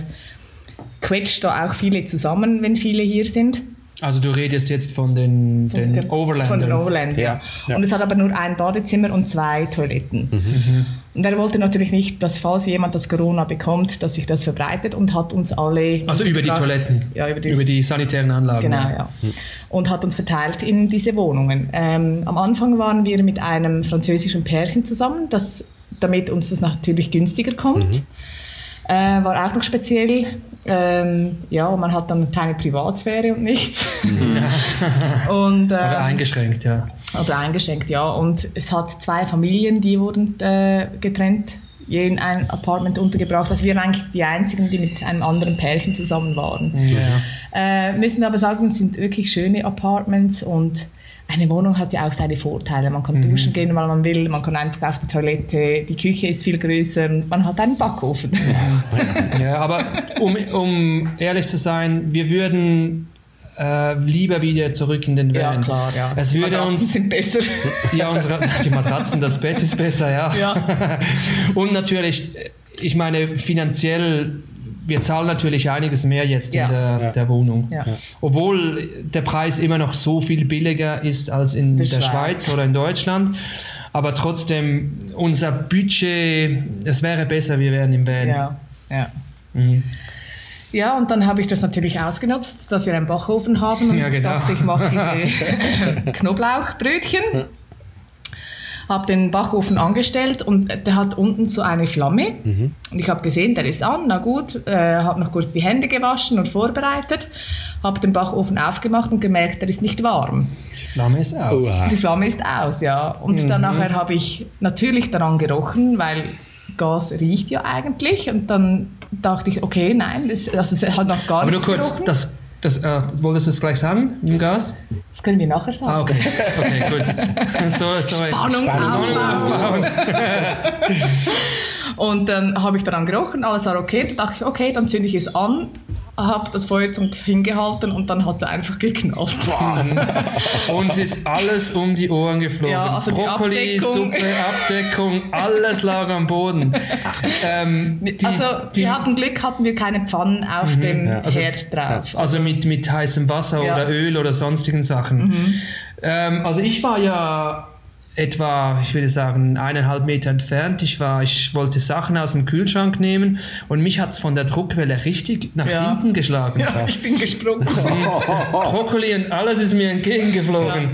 quetscht da auch viele zusammen, wenn viele hier sind. Also du redest jetzt von den, den den- Overlandern. Von den Overlandern, ja. Ja, ja. Und es hat aber nur ein Badezimmer und zwei Toiletten. Mhm. Und er wollte natürlich nicht, dass falls jemand das Corona bekommt, dass sich das verbreitet und hat uns alle... Also über die. Toiletten. Ja, über die, Über die sanitären Anlagen. Genau, ja. Und hat uns verteilt in diese Wohnungen. Ähm, am Anfang waren wir mit einem französischen Pärchen zusammen, das, damit uns das natürlich günstiger kommt. Äh, war auch noch speziell. Ähm, ja, und man hat dann keine Privatsphäre und nichts. und, Oder ähm, eingeschränkt, ja. Oder eingeschränkt, ja. Und es hat zwei Familien, die wurden äh, getrennt, je in ein Apartment untergebracht. Also wir waren eigentlich die einzigen, die mit einem anderen Pärchen zusammen waren. ja. Äh, müssen aber sagen, es sind wirklich schöne Apartments und eine Wohnung hat ja auch seine Vorteile. Man kann Mhm. duschen gehen, wann man will, man kann einfach auf die Toilette, die Küche ist viel größer man hat einen Backofen. Ja, aber um, um ehrlich zu sein, wir würden äh, lieber wieder zurück in den ja, Van. klar, ja. Es Die würde Matratzen uns, sind besser. ja, unsere, die Matratzen, das Bett ist besser, ja. Ja. Und natürlich, ich meine, finanziell, wir zahlen natürlich einiges mehr jetzt Ja. in der, Ja. der Wohnung. Ja. Obwohl der Preis immer noch so viel billiger ist als in Der der, Schweiz. Schweiz oder in Deutschland. Aber trotzdem, unser Budget, es wäre besser, wir wären im Van. ja, ja. Mhm. Ja, und dann habe ich das natürlich ausgenutzt, dass wir einen Backofen haben und Ja, genau. dachte, ich mache diese Knoblauchbrötchen. Habe den Backofen angestellt und der hat unten so eine Flamme. Und ich habe gesehen, der ist an, na gut. Äh, habe noch kurz die Hände gewaschen und vorbereitet. Habe den Backofen aufgemacht und gemerkt, der ist nicht warm. Die Flamme ist aus. Uah. Die Flamme ist aus, ja. Und dann nachher habe ich natürlich daran gerochen, weil Gas riecht ja eigentlich. Und dann dachte ich, okay, nein, das, also es hat noch gar Aber nur kurz, gerochen. das, das, äh, wolltest du es gleich sagen, im Gas? Das können wir nachher sagen. Ah, okay. Okay, gut. So, so, Spannung, aufbauen. Und dann habe ich daran gerochen, alles war okay. Dann dachte ich, okay, dann zünde ich es an, habe das Feuerzeug hingehalten und dann hat es einfach geknallt. Uns ist alles um die Ohren geflogen. Ja, also die Brokkoli, Abdeckung. Suppe, Abdeckung, alles lag am Boden. ähm, die, also die, Mhm. wir hatten Glück, hatten wir keine Pfannen auf dem Ja, also- Herd drauf. also mit, mit heißem Wasser Ja. Mhm. oder Öl oder sonstigen Sachen. Ähm, also ich war ja etwa, ich würde sagen, eineinhalb Meter entfernt. Ich, war, ich wollte Sachen aus dem Kühlschrank nehmen und mich hat es von der Druckwelle richtig nach Ja. hinten geschlagen. Ja, ich bin gesprungen. Brokkoli und alles ist mir entgegengeflogen.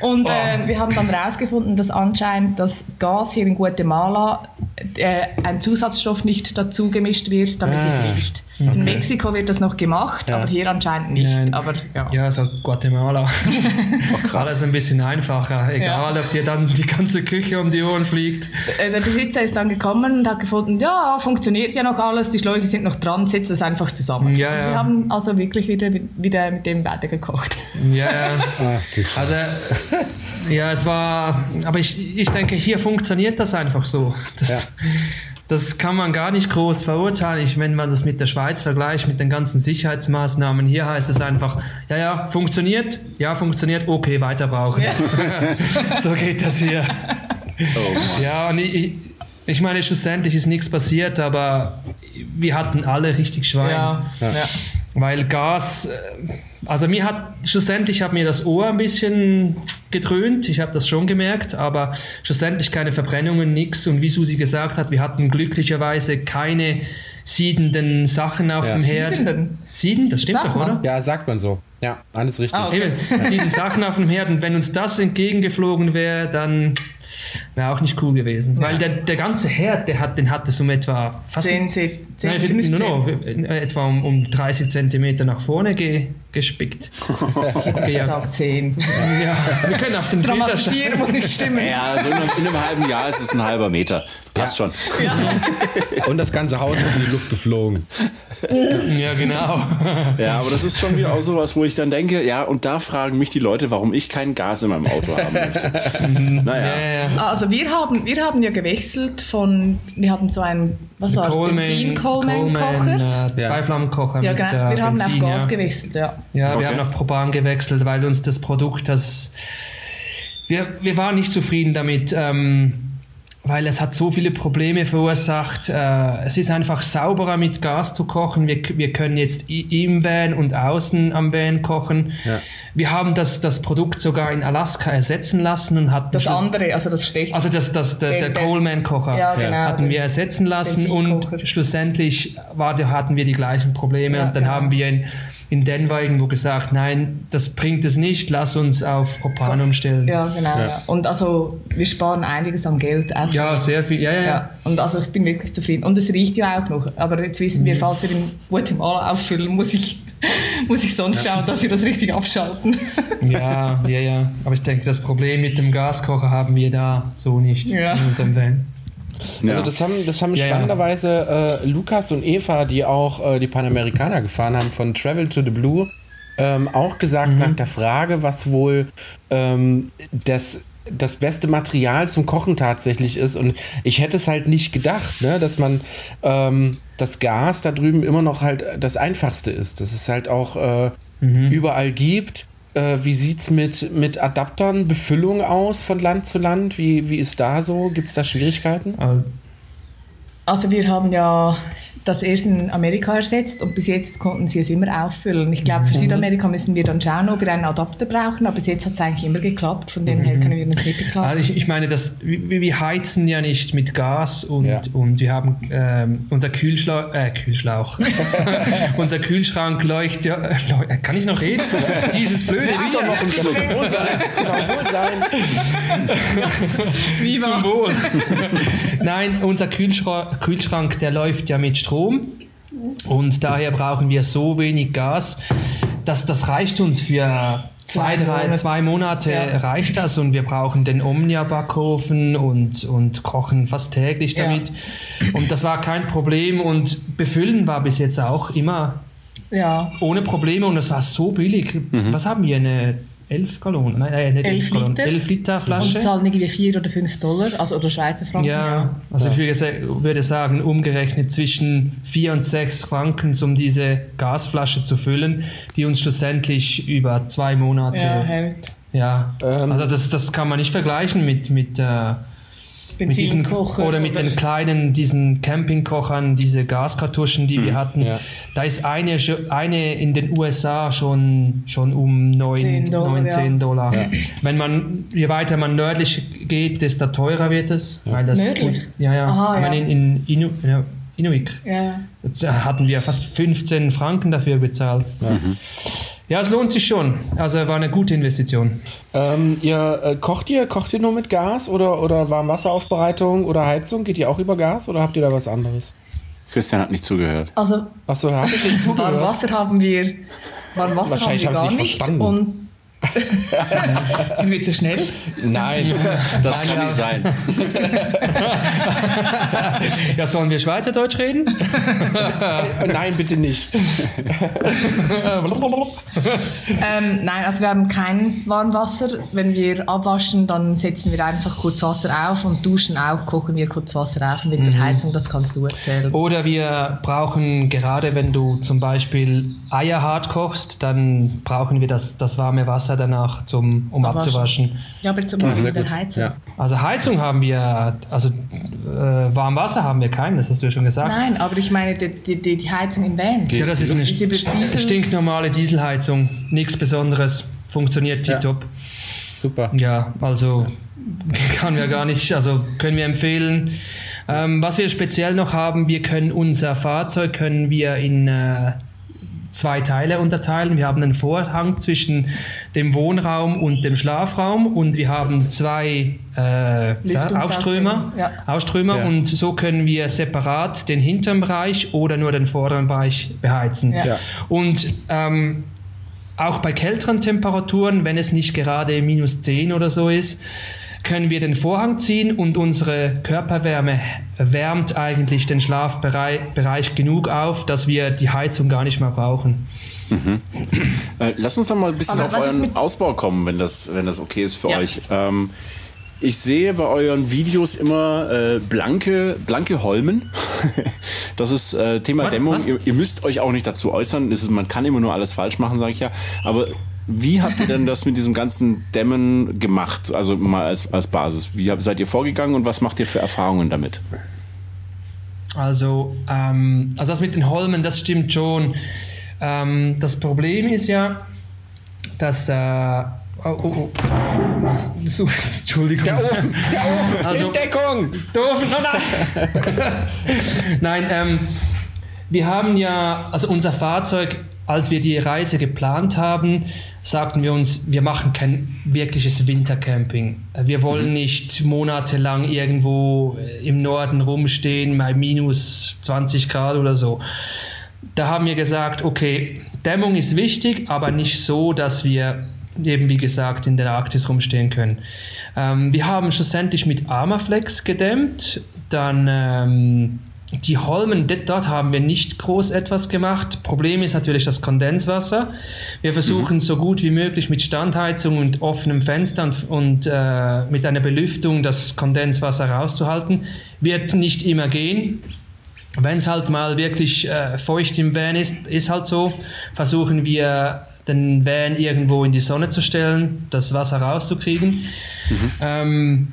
Und Oh. äh, wir haben dann herausgefunden, dass anscheinend das Gas hier in Guatemala äh, ein Zusatzstoff nicht dazu gemischt wird, damit Ah, es riecht. In Mexiko wird das noch gemacht, Ja. aber hier anscheinend nicht. Nein. Aber ja. Ja, es ist Guatemala. krass. Alles ein bisschen einfacher. Egal, ob dir dann die ganze Küche um die Ohren fliegt. Äh, Der Besitzer ist dann gekommen und hat gefunden, ja, funktioniert ja noch alles, die Schläuche sind noch dran, setzt das einfach zusammen. Ja, Und ja. Wir haben also wirklich wieder, wieder mit dem weitergekocht. Ja, ja. Also, ja, es war. Aber ich, ich denke, hier funktioniert das einfach so. Das, Ja. Das kann man gar nicht groß verurteilen, ich, wenn man das mit der Schweiz vergleicht, mit den ganzen Sicherheitsmaßnahmen. Hier heißt es einfach, ja, ja, funktioniert, ja, funktioniert, okay, weiter brauchen. so geht das hier. Oh. Ja, und ich, ich- ich meine, schlussendlich ist nichts passiert, aber wir hatten alle richtig Schwein. Ja, ja. Weil Gas, äh, also mir hat, schlussendlich hat mir das Ohr ein bisschen gedröhnt, ich habe das schon gemerkt, aber schlussendlich keine Verbrennungen, nichts. Und wie Susi gesagt hat, wir hatten glücklicherweise keine siedenden Sachen auf Ja. dem Herd. Siedenden? Sieden, das stimmt Sag doch, oder? Ja, sagt man so. Ja, alles richtig. Ah, okay. Eben, sieden Sachen auf dem Herd und wenn uns das entgegengeflogen wäre, dann wäre auch nicht cool gewesen. Weil der, der ganze Herd, der hat, den hat es um etwa fast 10, 10, Nein, 10 ich 15. no, no, etwa um, um 30 Zentimeter nach vorne ge, gespickt. Ich ja. sag 10. ja, wir können auf den Filter schauen. Muss nicht stimmen. Ja, so in einem, in einem halben Jahr ist es ein halber Meter. Passt schon. Und das ganze Haus ist in die Luft geflogen. Ja, genau. Ja, aber das ist schon wieder auch sowas, wo ich dann denke, ja, und da fragen mich die Leute, warum ich kein Gas in meinem Auto haben möchte. Naja. Ja, ja. Also wir haben, wir haben ja gewechselt von, wir hatten so einen, was war das, Benzin-Coleman-Kocher. äh, Zweiflammenkocher Ja, mit genau. äh, Wir haben Benzin, auf Gas ja. gewechselt, ja. Ja, Okay. wir haben auf Propan gewechselt, weil uns das Produkt, das wir, wir waren nicht zufrieden damit, ähm, weil es hat so viele Probleme verursacht. Äh, es ist einfach sauberer mit Gas zu kochen. Wir, wir können jetzt im Van und außen am Van kochen. Ja. Wir haben das, das Produkt sogar in Alaska ersetzen lassen und hatten das andere, also das Stech. Also das, das, der, der Coleman-Kocher ja, genau, hatten wir ersetzen lassen und schlussendlich war, hatten wir die gleichen Probleme ja, und dann genau. haben wir in in Denver irgendwo gesagt, nein, das bringt es nicht, lass uns auf Propan umstellen. Ja, genau. Ja. Und also wir sparen einiges an Geld. Auch ja, sehr viel. Ja, ja, ja. Und also ich bin wirklich zufrieden. Und es riecht ja auch noch. Aber jetzt wissen wir, mhm. falls wir in Guatemala auffüllen, muss ich, muss ich sonst schauen, dass wir das richtig abschalten. ja, ja, ja. Aber ich denke, das Problem mit dem Gaskocher haben wir da so nicht ja. in unserem Van. Ja. Also das haben, das haben ja, spannenderweise äh, Lukas und Eva, die auch äh, die Panamerikaner gefahren haben von Travel to the Blue, ähm, auch gesagt mhm. nach der Frage, was wohl ähm, das das beste Material zum Kochen tatsächlich ist. Und ich hätte es halt nicht gedacht, ne, dass man ähm, das Gas da drüben immer noch halt das einfachste ist. Dass es halt auch äh, mhm. überall gibt. Äh, wie sieht es mit, mit Adaptern, Befüllung aus von Land zu Land? Wie, wie ist da so? Gibt es da Schwierigkeiten? Also wir haben ja das erst in Amerika ersetzt und bis jetzt konnten sie es immer auffüllen. Ich glaube, für mhm. Südamerika müssen wir dann schauen, ob wir einen Adapter brauchen, aber bis jetzt hat es eigentlich immer geklappt. Von dem mhm. her können wir nicht beklagen. Also ich, ich meine, das, wir, wir, heizen ja nicht mit Gas und, ja. und wir haben ähm, unser Kühlschlauch, äh, Kühlschlauch, unser Kühlschrank leuchtet ja, äh, kann ich noch reden? Dieses blöde Trink doch noch einen Schluck. Zum Wohl. Nein, unser Kühlschrank, Kühlschrank, der läuft ja mit Strom Strom und daher brauchen wir so wenig Gas, dass das reicht uns für zwei, drei, zwei Monate ja. reicht das und wir brauchen den Omnia-Backofen und, und kochen fast täglich damit. Ja. Und das war kein Problem und befüllen war bis jetzt auch immer ja. ohne Probleme und es war so billig. Mhm. Was haben wir? Eine 11 Gallonen, nein, nein nicht 11 Gallonen, 11 Liter Flasche. Und zahlen irgendwie 4 oder 5 Dollar, also oder Schweizer Franken. Ja, ja. also ja. ich würde sagen, umgerechnet zwischen 4 und 6 Franken, um diese Gasflasche zu füllen, die uns schlussendlich über zwei Monate ja, hält. Ja, ähm, also das, das kann man nicht vergleichen mit, mit äh, Benzinkocher. Oder mit oder den kleinen, diesen Campingkochern, diese Gaskartuschen, die hm, wir hatten. Ja. Da ist eine, eine in den USA schon, schon um 9, Dollar. 19 Dollar. Ja. Wenn man, je weiter man nördlich geht, desto teurer wird es. Weil das, nördlich? Ja, ja. Aha, ja. In, in Inu, ja, Inuit. Ja. Da hatten wir fast 15 Franken dafür bezahlt. Mhm. Ja, es lohnt sich schon. Also war eine gute Investition. Ähm, ihr äh, kocht ihr kocht ihr nur mit Gas oder oder Warmwasseraufbereitung oder Heizung? Geht ihr auch über Gas oder habt ihr da was anderes? Christian hat nicht zugehört. Also Achso, hat nicht zugehört. Warmwasser haben wir Warmwasser Wahrscheinlich haben wir gar nicht verstanden. und Sind wir zu schnell? Nein, das Nein, kann ja. nicht sein. ja, sollen wir Schweizerdeutsch reden? Nein, bitte nicht. ähm, nein, also wir haben kein Warmwasser. Wenn wir abwaschen, dann setzen wir einfach kurz Wasser auf und duschen auch, kochen wir kurz Wasser auf. Und wegen mhm. der Heizung, das kannst du erzählen. Oder wir brauchen gerade, wenn du zum Beispiel Eier hart kochst, dann brauchen wir das, das warme Wasser danach, zum, um aber abzuwaschen. Ja, aber zum Beispiel der Heizung. Ja. Also Heizung haben wir, also äh, warm Wasser haben wir keinen, das hast du ja schon gesagt. Nein, aber ich meine die, die, die Heizung im Van. Ja, das ist eine Diesel stinknormale Dieselheizung, nichts Besonderes, funktioniert tiptop. Ja. Super. Ja, also kann wir gar nicht, also können wir empfehlen. Ähm, was wir speziell noch haben, wir können unser Fahrzeug können wir in äh, zwei Teile unterteilen. Wir haben einen Vorhang zwischen dem Wohnraum und dem Schlafraum und wir haben zwei äh, Ausströmer, ja. Ausströmer ja. und so können wir separat den hinteren Bereich oder nur den vorderen Bereich beheizen. Ja. Und ähm, auch bei kälteren Temperaturen, wenn es nicht gerade minus 10 oder so ist, können wir den Vorhang ziehen und unsere Körperwärme wärmt eigentlich den Schlafbereich genug auf, dass wir die Heizung gar nicht mehr brauchen. Mhm. Äh, lass uns doch mal ein bisschen Aber auf euren Ausbau kommen, wenn das, wenn das okay ist für ja. euch. Ähm, ich sehe bei euren Videos immer äh, blanke, blanke Holmen. das ist äh, Thema was, Dämmung. Ihr, ihr, müsst euch auch nicht dazu äußern. Ist, man kann immer nur alles falsch machen, sage ich ja. Aber wie habt ihr denn das mit diesem ganzen Dämmen gemacht? Also mal als, als Basis. Wie seid ihr vorgegangen und was macht ihr für Erfahrungen damit? Also, ähm, also das mit den Holmen, das stimmt schon. Ähm, das Problem ist ja, dass äh, Oh, oh, oh. So, Entschuldigung. Der Ofen, der Ofen, also, in Deckung. Der Ofen, oh nein. nein, ähm, wir haben ja, also unser Fahrzeug, als wir die Reise geplant haben, sagten wir uns, wir machen kein wirkliches Wintercamping. Wir wollen mhm. nicht monatelang irgendwo im Norden rumstehen, bei minus 20 Grad oder so. Da haben wir gesagt, okay, Dämmung ist wichtig, aber nicht so, dass wir eben wie gesagt in der Arktis rumstehen können. Ähm, wir haben schlussendlich mit Armaflex gedämmt, dann ähm, die Holmen, dort haben wir nicht groß etwas gemacht. Problem ist natürlich das Kondenswasser. Wir versuchen mhm. so gut wie möglich mit Standheizung und offenem Fenster und, und äh, mit einer Belüftung das Kondenswasser rauszuhalten. Wird nicht immer gehen. Wenn es halt mal wirklich äh, feucht im Van ist, ist halt so, versuchen wir den Van irgendwo in die Sonne zu stellen, das Wasser rauszukriegen. Mhm. Ähm,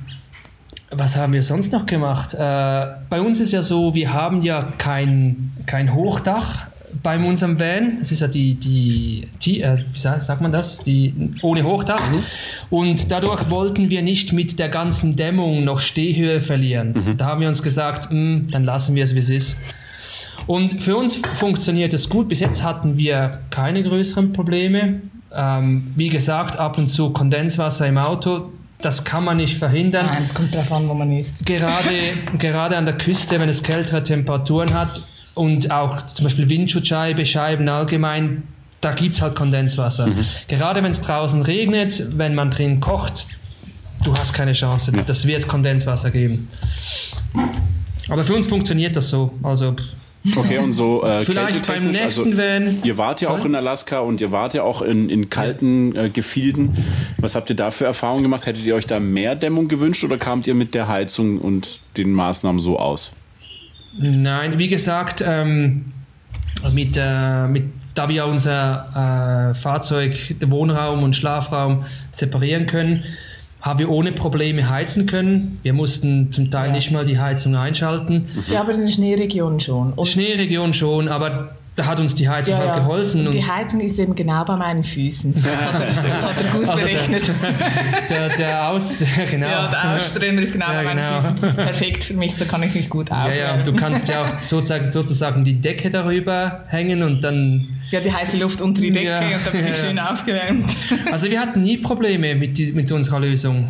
was haben wir sonst noch gemacht? Äh, bei uns ist ja so, wir haben ja kein, kein Hochdach bei unserem Van. Es ist ja die, die, die äh, wie sagt man das? Die ohne Hochdach. Mhm. Und dadurch wollten wir nicht mit der ganzen Dämmung noch Stehhöhe verlieren. Mhm. Da haben wir uns gesagt, mh, hm, dann lassen wir es, wie es ist. Und für uns funktioniert es gut. Bis jetzt hatten wir keine größeren Probleme. Ähm, wie gesagt, ab und zu Kondenswasser im Auto, das kann man nicht verhindern. Nein, es kommt darauf an, wo man ist. Gerade, gerade an der Küste, wenn es kältere Temperaturen hat und auch zum Beispiel Windschutzscheibe, Scheiben allgemein, da gibt es halt Kondenswasser. Mhm. Gerade wenn es draußen regnet, wenn man drin kocht, du hast keine Chance. Ja. Das wird Kondenswasser geben. Aber für uns funktioniert das so. Also Okay, und so äh, Vielleicht beim nächsten also, Van. Ihr wart ja auch in Alaska und ihr wart ja auch in, in kalten äh, Gefilden. Was habt ihr da für Erfahrungen gemacht? Hättet ihr euch da mehr Dämmung gewünscht oder kamt ihr mit der Heizung und den Maßnahmen so aus? Nein, wie gesagt, ähm, mit, äh, mit, da wir unser äh, Fahrzeug, den Wohnraum und Schlafraum separieren können, haben wir ohne Probleme heizen können. Wir mussten zum Teil ja. nicht mal die Heizung einschalten. Ja, aber in der Schneeregion schon. Und Schneeregion schon, aber da hat uns die Heizung ja, halt geholfen. Und die Heizung ist eben genau bei meinen Füßen. Das hat er gut also berechnet. Der, der, der, Aus, der, genau. Ja, der Ausströmer ist genau ja, bei meinen genau. Füßen. Das ist perfekt für mich, so kann ich mich gut aufwärmen. Ja, ja, du kannst ja auch sozusagen, sozusagen die Decke darüber hängen und dann... Ja, die heiße Luft unter die Decke ja, und dann bin ich schön aufgewärmt. Also wir hatten nie Probleme mit, die, mit unserer Lösung.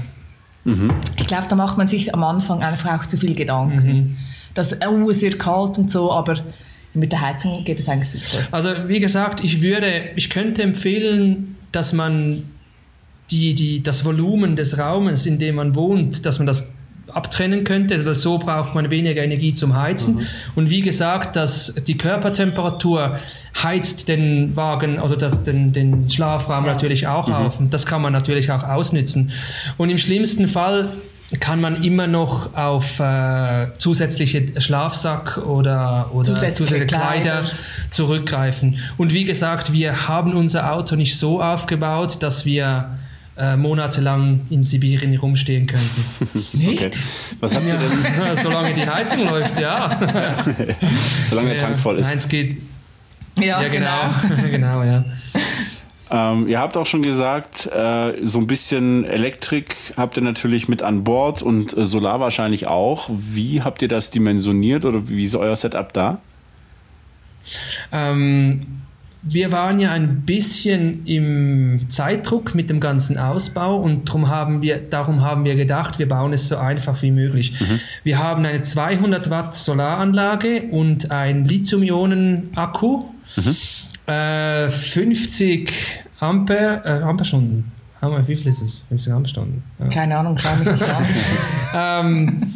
Mhm. Ich glaube, da macht man sich am Anfang einfach auch zu viel Gedanken. Mhm. Dass, oh, es wird kalt und so, aber mit der Heizung geht es eigentlich super. Also wie gesagt, ich würde, ich könnte empfehlen, dass man die, die, das Volumen des Raumes, in dem man wohnt, dass man das abtrennen könnte, weil so braucht man weniger Energie zum Heizen. Mhm. Und wie gesagt, dass die Körpertemperatur heizt den Wagen, also das, den, den Schlafraum ja. natürlich auch mhm. auf. Und das kann man natürlich auch ausnützen. Und im schlimmsten Fall kann man immer noch auf äh, zusätzliche Schlafsack oder, oder zusätzliche, zusätzliche Kleider, Kleider zurückgreifen. Und wie gesagt, wir haben unser Auto nicht so aufgebaut, dass wir äh, monatelang in Sibirien rumstehen könnten. Nicht? Okay. Was habt ihr denn? Solange die Heizung läuft, ja. Solange der Tank voll ist. Nein, es geht. Ja, ja genau. genau, ja. Ähm, ihr habt auch schon gesagt, äh, so ein bisschen Elektrik habt ihr natürlich mit an Bord und äh, Solar wahrscheinlich auch. Wie habt ihr das dimensioniert oder wie ist euer Setup da? Ähm, wir waren ja ein bisschen im Zeitdruck mit dem ganzen Ausbau und darum haben wir, darum haben wir gedacht, wir bauen es so einfach wie möglich. Mhm. Wir haben eine 200 Watt Solaranlage und ein Lithium-Ionen-Akku. Mhm. Äh, 50 Ampere, äh, Amperestunden. Wie viel ist es? 50 Amperestunden? Ja. Keine Ahnung, schau mich nicht an. ähm,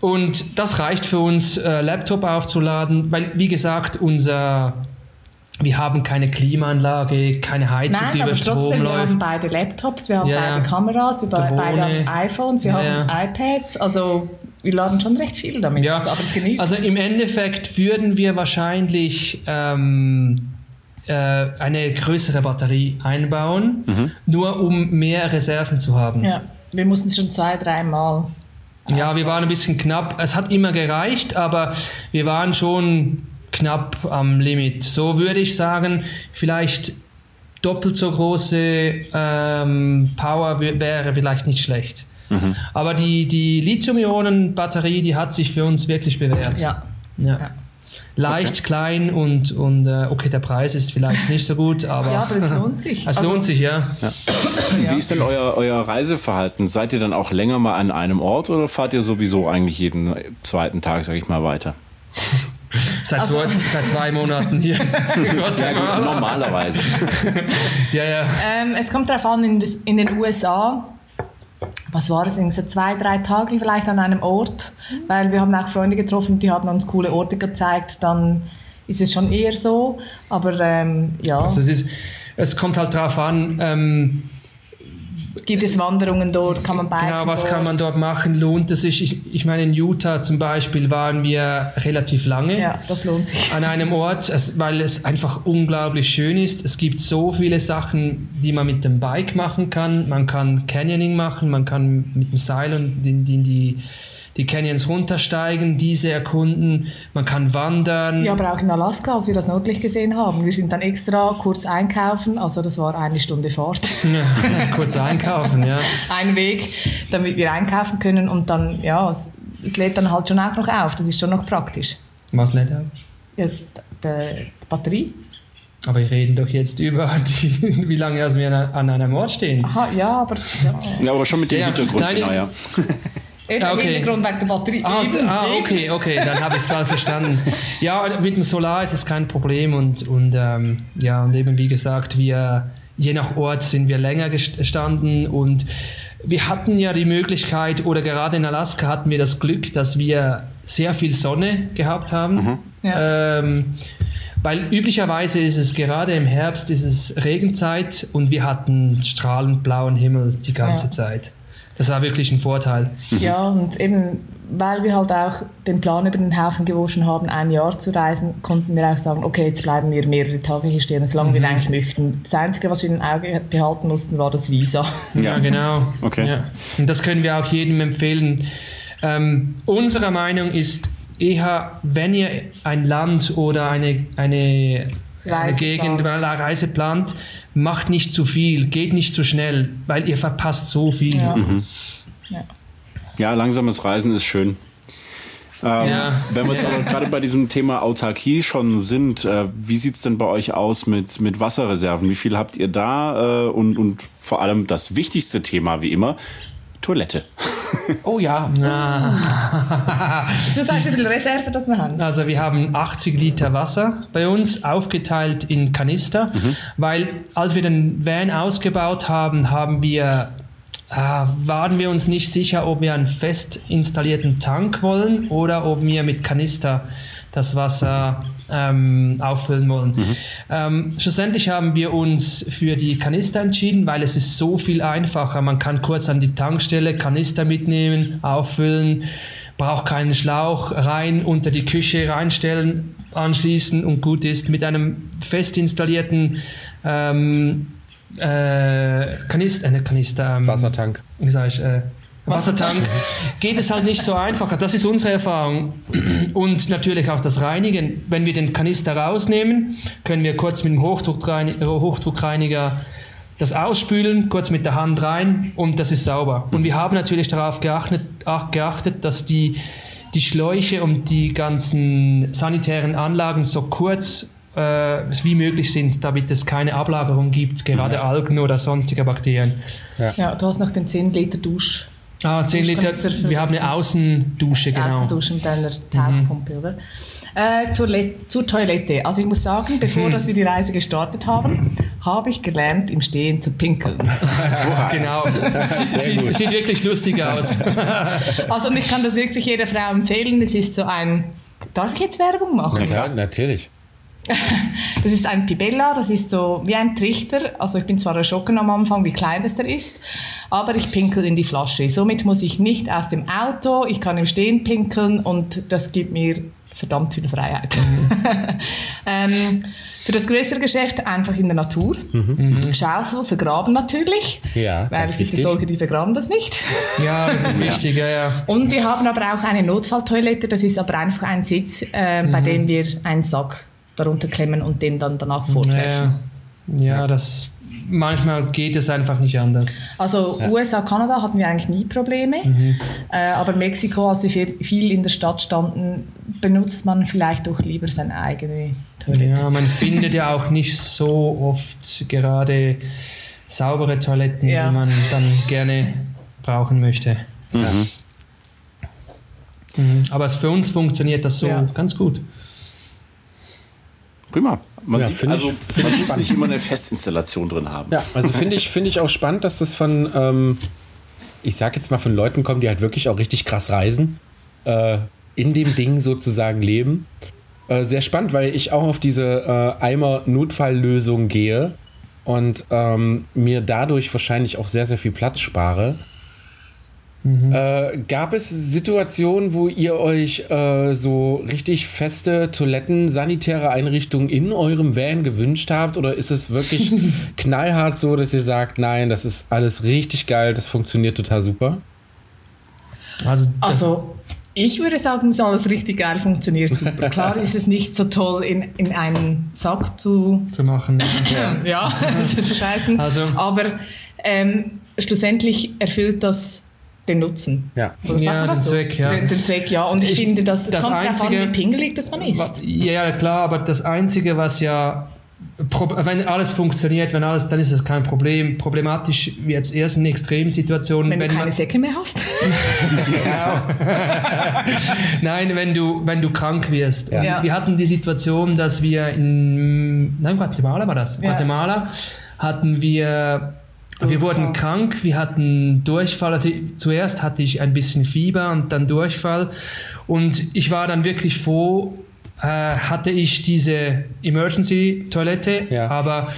und das reicht für uns, äh, Laptop aufzuladen, weil, wie gesagt, unser wir haben keine Klimaanlage, keine Heizung, Nein, die über Strom trotzdem, läuft. Wir haben beide Laptops, wir haben ja, beide Kameras, wir beide iPhones, wir ja. haben iPads. Also wir laden schon recht viel damit. Ja. aber es genügt. Also im Endeffekt würden wir wahrscheinlich ähm, äh, eine größere Batterie einbauen, mhm. nur um mehr Reserven zu haben. Ja, wir mussten es schon zwei, dreimal. Ja, wir waren ein bisschen knapp. Es hat immer gereicht, aber wir waren schon knapp am Limit. So würde ich sagen, vielleicht doppelt so große ähm, Power wäre vielleicht nicht schlecht. Mhm. Aber die, die Lithium-Ionen-Batterie, die hat sich für uns wirklich bewährt. Ja. ja. ja. Leicht, okay. klein und, und äh, okay, der Preis ist vielleicht nicht so gut, aber. ja, aber es lohnt sich. Es also, lohnt sich, ja. ja. Wie ist denn euer, euer Reiseverhalten? Seid ihr dann auch länger mal an einem Ort oder fahrt ihr sowieso eigentlich jeden zweiten Tag, sag ich mal, weiter? Seit, also, zwei, seit zwei Monaten hier. ja, gut, normalerweise. ja, ja. Ähm, es kommt darauf an, in, das, in den USA was war das, so zwei, drei Tage vielleicht an einem Ort, weil wir haben auch Freunde getroffen, die haben uns coole Orte gezeigt, dann ist es schon eher so, aber ähm, ja. Also es, ist, es kommt halt darauf an, ähm, Gibt es Wanderungen dort? Kann man biken Genau, was dort? kann man dort machen? Lohnt es sich? Ich, ich meine, in Utah zum Beispiel waren wir relativ lange. Ja, das lohnt sich. An einem Ort, weil es einfach unglaublich schön ist. Es gibt so viele Sachen, die man mit dem Bike machen kann. Man kann Canyoning machen, man kann mit dem Seil und in, in die die Canyons runtersteigen, diese erkunden, man kann wandern. Ja, aber auch in Alaska, als wir das nördlich gesehen haben. Wir sind dann extra kurz einkaufen, also das war eine Stunde Fahrt. Ja, kurz einkaufen, ja. Ein Weg, damit wir einkaufen können und dann, ja, es, es, lädt dann halt schon auch noch auf, das ist schon noch praktisch. Was lädt auf? Jetzt die, die Batterie. Aber wir reden doch jetzt über die, wie lange wir an einem Ort stehen. Aha, ja, aber... Ja, ja aber schon mit dem ja, Hintergrund, nein, genau, ja. Eben okay. Hintergrund wegen der Batterie. Ah, ah okay, okay, dann habe ich es mal verstanden. Ja, mit dem Solar ist es kein Problem und, und ähm, ja, und eben wie gesagt, wir, je nach Ort sind wir länger gestanden und wir hatten ja die Möglichkeit, oder gerade in Alaska hatten wir das Glück, dass wir sehr viel Sonne gehabt haben. Mhm. Ja. Ähm, weil üblicherweise ist es gerade im Herbst ist es Regenzeit und wir hatten strahlend blauen Himmel die ganze ja. Zeit. Das war wirklich ein Vorteil. Mhm. Ja, und eben, weil wir halt auch den Plan über den Haufen geworfen haben, ein Jahr zu reisen, konnten wir auch sagen, okay, jetzt bleiben wir mehrere Tage hier stehen, solange mhm. wir eigentlich möchten. Das Einzige, was wir im Auge behalten mussten, war das Visa. Ja, genau. Okay. Ja. Und das können wir auch jedem empfehlen. Ähm, unsere Meinung ist eher, wenn ihr ein Land oder eine, eine eine Gegend, eine Reise plant, macht nicht zu viel, geht nicht zu schnell, weil ihr verpasst so viel. Ja, mhm. ja. ja langsames Reisen ist schön. Ähm, ja. Wenn wir jetzt aber gerade bei diesem Thema Autarkie schon sind, äh, wie sieht es denn bei euch aus mit, mit Wasserreserven? Wie viel habt ihr da? Äh, und, und vor allem das wichtigste Thema, wie immer, Toilette. Oh ja. du sagst, wie viele Reserven das wir haben? Also wir haben 80 Liter Wasser bei uns, aufgeteilt in Kanister, mhm. weil als wir den Van ausgebaut haben, haben wir äh, waren wir uns nicht sicher, ob wir einen fest installierten Tank wollen oder ob wir mit Kanister das Wasser ähm, auffüllen wollen. Mhm. Ähm, schlussendlich haben wir uns für die Kanister entschieden, weil es ist so viel einfacher. Man kann kurz an die Tankstelle Kanister mitnehmen, auffüllen, braucht keinen Schlauch rein unter die Küche reinstellen, anschließen und gut ist. Mit einem fest installierten ähm, äh, Kanister, äh, Kanister, ähm, Wassertank. Wie sage ich? Äh, Wassertank geht es halt nicht so einfach. Das ist unsere Erfahrung. Und natürlich auch das Reinigen. Wenn wir den Kanister rausnehmen, können wir kurz mit dem Hochdruckreiniger das ausspülen, kurz mit der Hand rein und das ist sauber. Und wir haben natürlich darauf geachtet, geachtet dass die, die Schläuche und die ganzen sanitären Anlagen so kurz äh, wie möglich sind, damit es keine Ablagerung gibt, gerade Algen oder sonstige Bakterien. Ja. ja, du hast noch den 10 Liter Dusch. Ah, 10 Liter. Wir haben eine Außendusche, genau. Außendusche mit einer mhm. oder? Äh, zur, zur, Toilette. Also ich muss sagen, bevor mhm. wir die Reise gestartet haben, habe ich gelernt, im Stehen zu pinkeln. genau. Sieht, sieht, sieht, wirklich lustig aus. also und ich kann das wirklich jeder Frau empfehlen. Es ist so ein... Darf ich jetzt Werbung machen? Ja, natürlich. Das ist ein Pibella, das ist so wie ein Trichter. Also ich bin zwar erschrocken am Anfang, wie klein das der ist, aber ich pinkel in die Flasche. Somit muss ich nicht aus dem Auto, ich kann im Stehen pinkeln und das gibt mir verdammt viel Freiheit. ähm, für das größere Geschäft einfach in der Natur. Mhm. Schaufel vergraben natürlich, ja, weil es gibt ja solche, die vergraben das nicht. Ja, das ist wichtig, ja, ja. Und wir haben aber auch eine Notfalltoilette, das ist aber einfach ein Sitz, äh, mhm. bei dem wir einen Sack darunter klemmen und den dann danach fortwärtschen. Ja, ja, das manchmal geht es einfach nicht anders. Also ja. USA, Kanada hatten wir eigentlich nie Probleme, mhm. äh, aber Mexiko, als wir viel in der Stadt standen, benutzt man vielleicht doch lieber seine eigene Toilette. Ja, man findet ja auch nicht so oft gerade saubere Toiletten, ja. die man dann gerne brauchen möchte. Mhm. Mhm. Aber für uns funktioniert das so ja. ganz gut. Prima. Man, ja, sieht, also, ich, man muss nicht immer eine Festinstallation drin haben. Ja, also finde ich, find ich auch spannend, dass das von, ähm, ich sag jetzt mal, von Leuten kommt, die halt wirklich auch richtig krass reisen, äh, in dem Ding sozusagen leben. Äh, sehr spannend, weil ich auch auf diese äh, Eimer-Notfalllösung gehe und ähm, mir dadurch wahrscheinlich auch sehr, sehr viel Platz spare. Mhm. Äh, gab es Situationen, wo ihr euch äh, so richtig feste Toiletten, sanitäre Einrichtungen in eurem Van gewünscht habt? Oder ist es wirklich knallhart so, dass ihr sagt, nein, das ist alles richtig geil, das funktioniert total super? Also, also ich würde sagen, es alles richtig geil funktioniert super. Klar ist es nicht so toll, in, in einen Sack zu, zu machen. ja, ja zu scheißen. Also, Aber ähm, schlussendlich erfüllt das den Nutzen. Ja, Oder ja den so? Zweck, ja. Den, den, Zweck, ja. Und ich, ich finde, das, das kommt einzige, davon, wie pingelig das man ist. Ja, klar, aber das Einzige, was ja wenn alles funktioniert, wenn alles, dann ist das kein Problem. Problematisch wie jetzt erst in Extremsituationen. Wenn, wenn du keine man, Säcke mehr hast. Nein, wenn du, wenn du krank wirst. Ja. Wir hatten die Situation, dass wir in nein, Guatemala war das. Ja. Guatemala hatten wir wir wurden krank, wir hatten Durchfall. Also zuerst hatte ich ein bisschen Fieber und dann Durchfall. Und ich war dann wirklich froh, äh, hatte ich diese Emergency-Toilette, ja. aber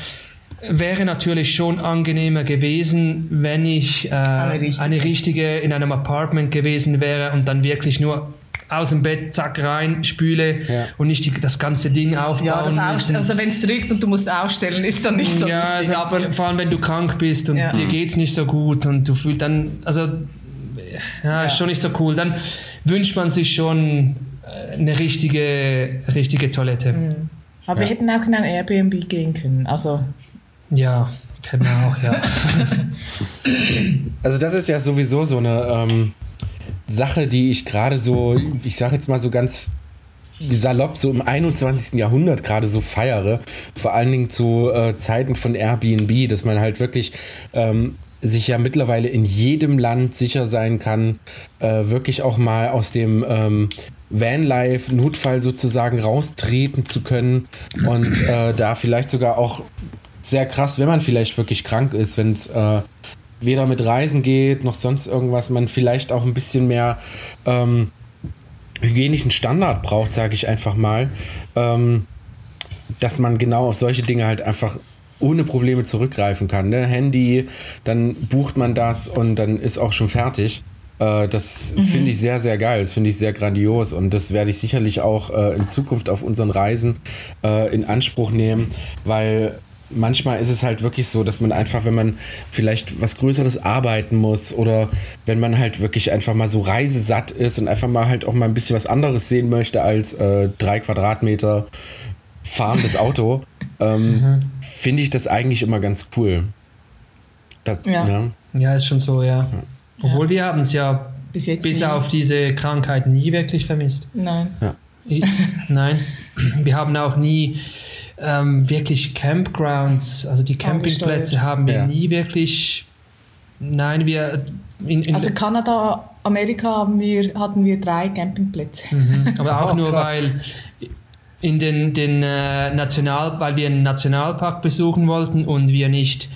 wäre natürlich schon angenehmer gewesen, wenn ich äh, eine, richtige. eine richtige in einem Apartment gewesen wäre und dann wirklich nur aus dem Bett, zack, rein, spüle ja. und nicht die, das ganze Ding aufbauen Ja, das also wenn es drückt und du musst ausstellen, ist dann nicht so ja, lustig. Also, aber vor allem, wenn du krank bist und ja. dir geht es nicht so gut und du fühlst dann, also ja, ist schon nicht so cool. Dann wünscht man sich schon äh, eine richtige, richtige Toilette. Mhm. Aber wir hätten auch in ein Airbnb gehen können, also... Ja, kennen wir auch, ja. also das ist ja sowieso so eine... Ähm Sache, die ich gerade so, ich sage jetzt mal so ganz salopp, so im 21. Jahrhundert gerade so feiere. Vor allen Dingen zu äh, Zeiten von Airbnb, dass man halt wirklich ähm, sich ja mittlerweile in jedem Land sicher sein kann, äh, wirklich auch mal aus dem ähm, Vanlife-Notfall sozusagen raustreten zu können und äh, da vielleicht sogar auch sehr krass, wenn man vielleicht wirklich krank ist, wenn es äh, weder mit Reisen geht noch sonst irgendwas, man vielleicht auch ein bisschen mehr ähm, hygienischen Standard braucht, sage ich einfach mal, ähm, dass man genau auf solche Dinge halt einfach ohne Probleme zurückgreifen kann. Ne? Handy, dann bucht man das und dann ist auch schon fertig. Äh, das mhm. finde ich sehr, sehr geil. Das finde ich sehr grandios und das werde ich sicherlich auch äh, in Zukunft auf unseren Reisen äh, in Anspruch nehmen, weil manchmal ist es halt wirklich so, dass man einfach, wenn man vielleicht was Größeres arbeiten muss oder wenn man halt wirklich einfach mal so reisesatt ist und einfach mal halt auch mal ein bisschen was anderes sehen möchte als äh, drei Quadratmeter fahrendes Auto, ähm, mhm. finde ich das eigentlich immer ganz cool. Das, ja. ja. ja. ist schon so, ja. ja. Obwohl wir haben es ja bis, bis auf diese Krankheit nie wirklich vermisst. Nein. Ja. Nein, wir haben auch nie ähm, wirklich Campgrounds, also die Campingplätze haben wir ja. nie wirklich. Nein, wir. In, in also Kanada, Amerika haben wir, hatten wir drei Campingplätze. Mhm, aber auch oh, nur, weil in den, den äh, National, weil wir einen Nationalpark besuchen wollten und wir nicht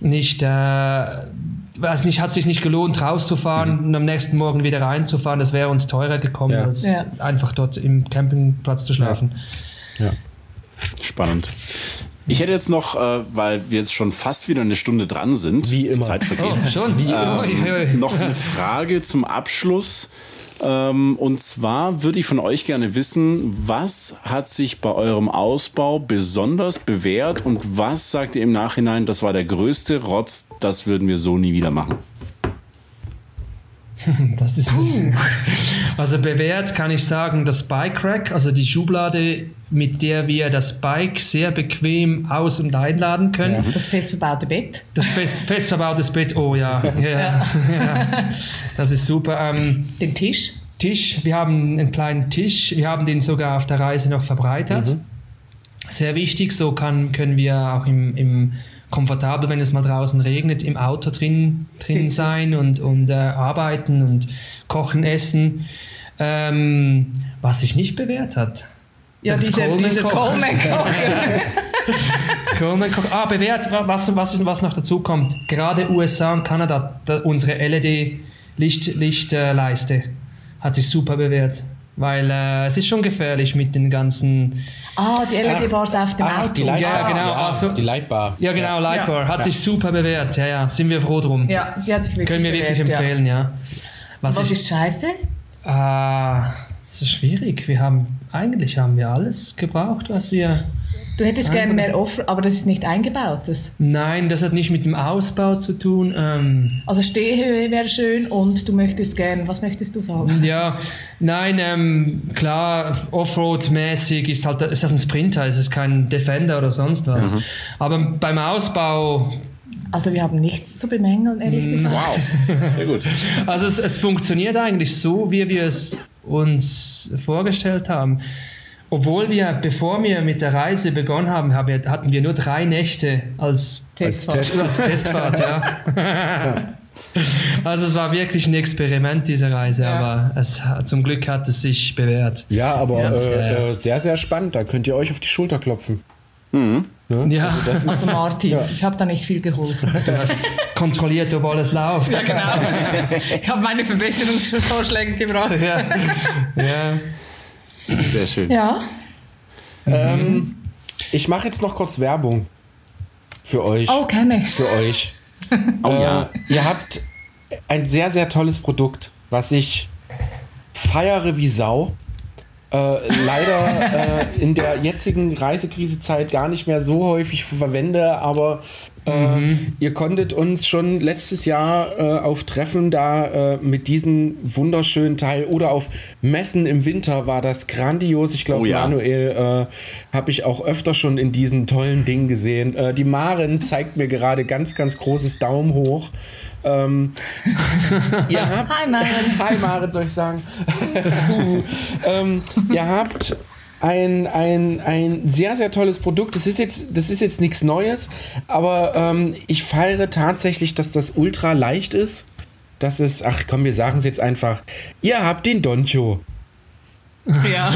nicht, äh, weiß nicht, hat sich nicht gelohnt, rauszufahren mhm. und am nächsten Morgen wieder reinzufahren. Das wäre uns teurer gekommen, ja. als ja. einfach dort im Campingplatz zu schlafen. Ja. Spannend. Ich hätte jetzt noch, äh, weil wir jetzt schon fast wieder eine Stunde dran sind, wie immer. Zeit vergeht, oh, schon. Wie ähm, noch eine Frage zum Abschluss. Ähm, und zwar würde ich von euch gerne wissen, was hat sich bei eurem Ausbau besonders bewährt und was sagt ihr im Nachhinein, das war der größte Rotz, das würden wir so nie wieder machen? Das ist nicht. Also bewährt kann ich sagen, das Bike Rack, also die Schublade, mit der wir das Bike sehr bequem aus- und einladen können. Ja. Das fest verbaute Bett. Das fest, fest verbautes Bett, oh ja. ja, ja. ja. Das ist super. Ähm, Den Tisch? Tisch, wir haben einen kleinen Tisch, wir haben den sogar auf der Reise noch verbreitert. Mhm. Sehr wichtig, so kann, können wir auch im, im komfortabel, wenn es mal draußen regnet, im Auto drin, drin sein und, und äh, arbeiten und kochen, essen. Ähm, was sich nicht bewährt hat. Ja, diese, Coleman diese Coleman Koch. Coleman Koch. Ah, bewährt, was, was, was noch dazu kommt. Gerade USA und Kanada, da, unsere LED-Lichtleiste Licht, äh, hat sich super bewährt. Weil äh, es ist schon gefährlich mit den ganzen. Ah, die LED-Bars auf dem ach, Auto. Die Lightbar. Ja, genau. Ja, also, die Lightbar. Ja, genau, Lightbar. Ja. Hat sich super bewährt. Ja, ja. Sind wir froh drum. Ja, die hat sich wirklich Können wir bewährt, wirklich empfehlen, ja. Was, Was ist, ist scheiße? Ah, das ist schwierig. Wir haben, eigentlich haben wir alles gebraucht, was wir Du hättest gerne mehr Offer, aber das ist nicht eingebaut. Das. Nein, das hat nicht mit dem Ausbau zu tun. Ähm also Stehhöhe wäre schön und du möchtest gerne, was möchtest du sagen? Ja, nein, ähm, klar, Offroad-mäßig ist halt, ist halt ein Sprinter, es ist kein Defender oder sonst was. Mhm. Aber beim Ausbau also wir haben nichts zu bemängeln, ehrlich mm, gesagt. Wow, sehr gut. Also es, es funktioniert eigentlich so, wie wir es uns vorgestellt haben. Obwohl wir, bevor wir mit der Reise begonnen haben, hatten wir nur drei Nächte als Testfahrt. Als, als Testfahrt ja. Also es war wirklich ein Experiment, diese Reise, ja. aber es, zum Glück hat es sich bewährt. Ja, aber ja, äh, äh, sehr, sehr spannend. Da könnt ihr euch auf die Schulter klopfen. Mhm. Ne? Ja. Also, also Martin, ja. ich habe da nicht viel geholfen. Du hast kontrolliert, ob alles läuft. Ja, genau. Ich habe meine Verbesserungsvorschläge gebracht. Ja. ja. Sehr schön. Ja. Ähm, ich mache jetzt noch kurz Werbung für euch. Oh, gerne. Für euch. oh ja. Äh, ihr habt ein sehr, sehr tolles Produkt, was ich feiere wie Sau. Äh, leider äh, in der jetzigen Reisekrisezeit gar nicht mehr so häufig verwende, aber Mhm. ihr konntet uns schon letztes Jahr äh, auf Treffen da äh, mit diesem wunderschönen Teil oder auf Messen im Winter war das grandios. Ich glaube, oh, ja. Manuel äh, habe ich auch öfter schon in diesen tollen Dingen gesehen. Äh, die Maren zeigt mir gerade ganz, ganz großes Daumen hoch. Ähm, ihr habt, Hi Maren. Hi Maren, soll ich sagen. ähm, ihr habt ein, ein, ein sehr, sehr tolles Produkt. Das ist jetzt, das ist jetzt nichts Neues, aber ähm, ich feiere tatsächlich, dass das ultra leicht ist. Das ist, ach komm, wir sagen es jetzt einfach. Ihr habt den Doncho. Ja.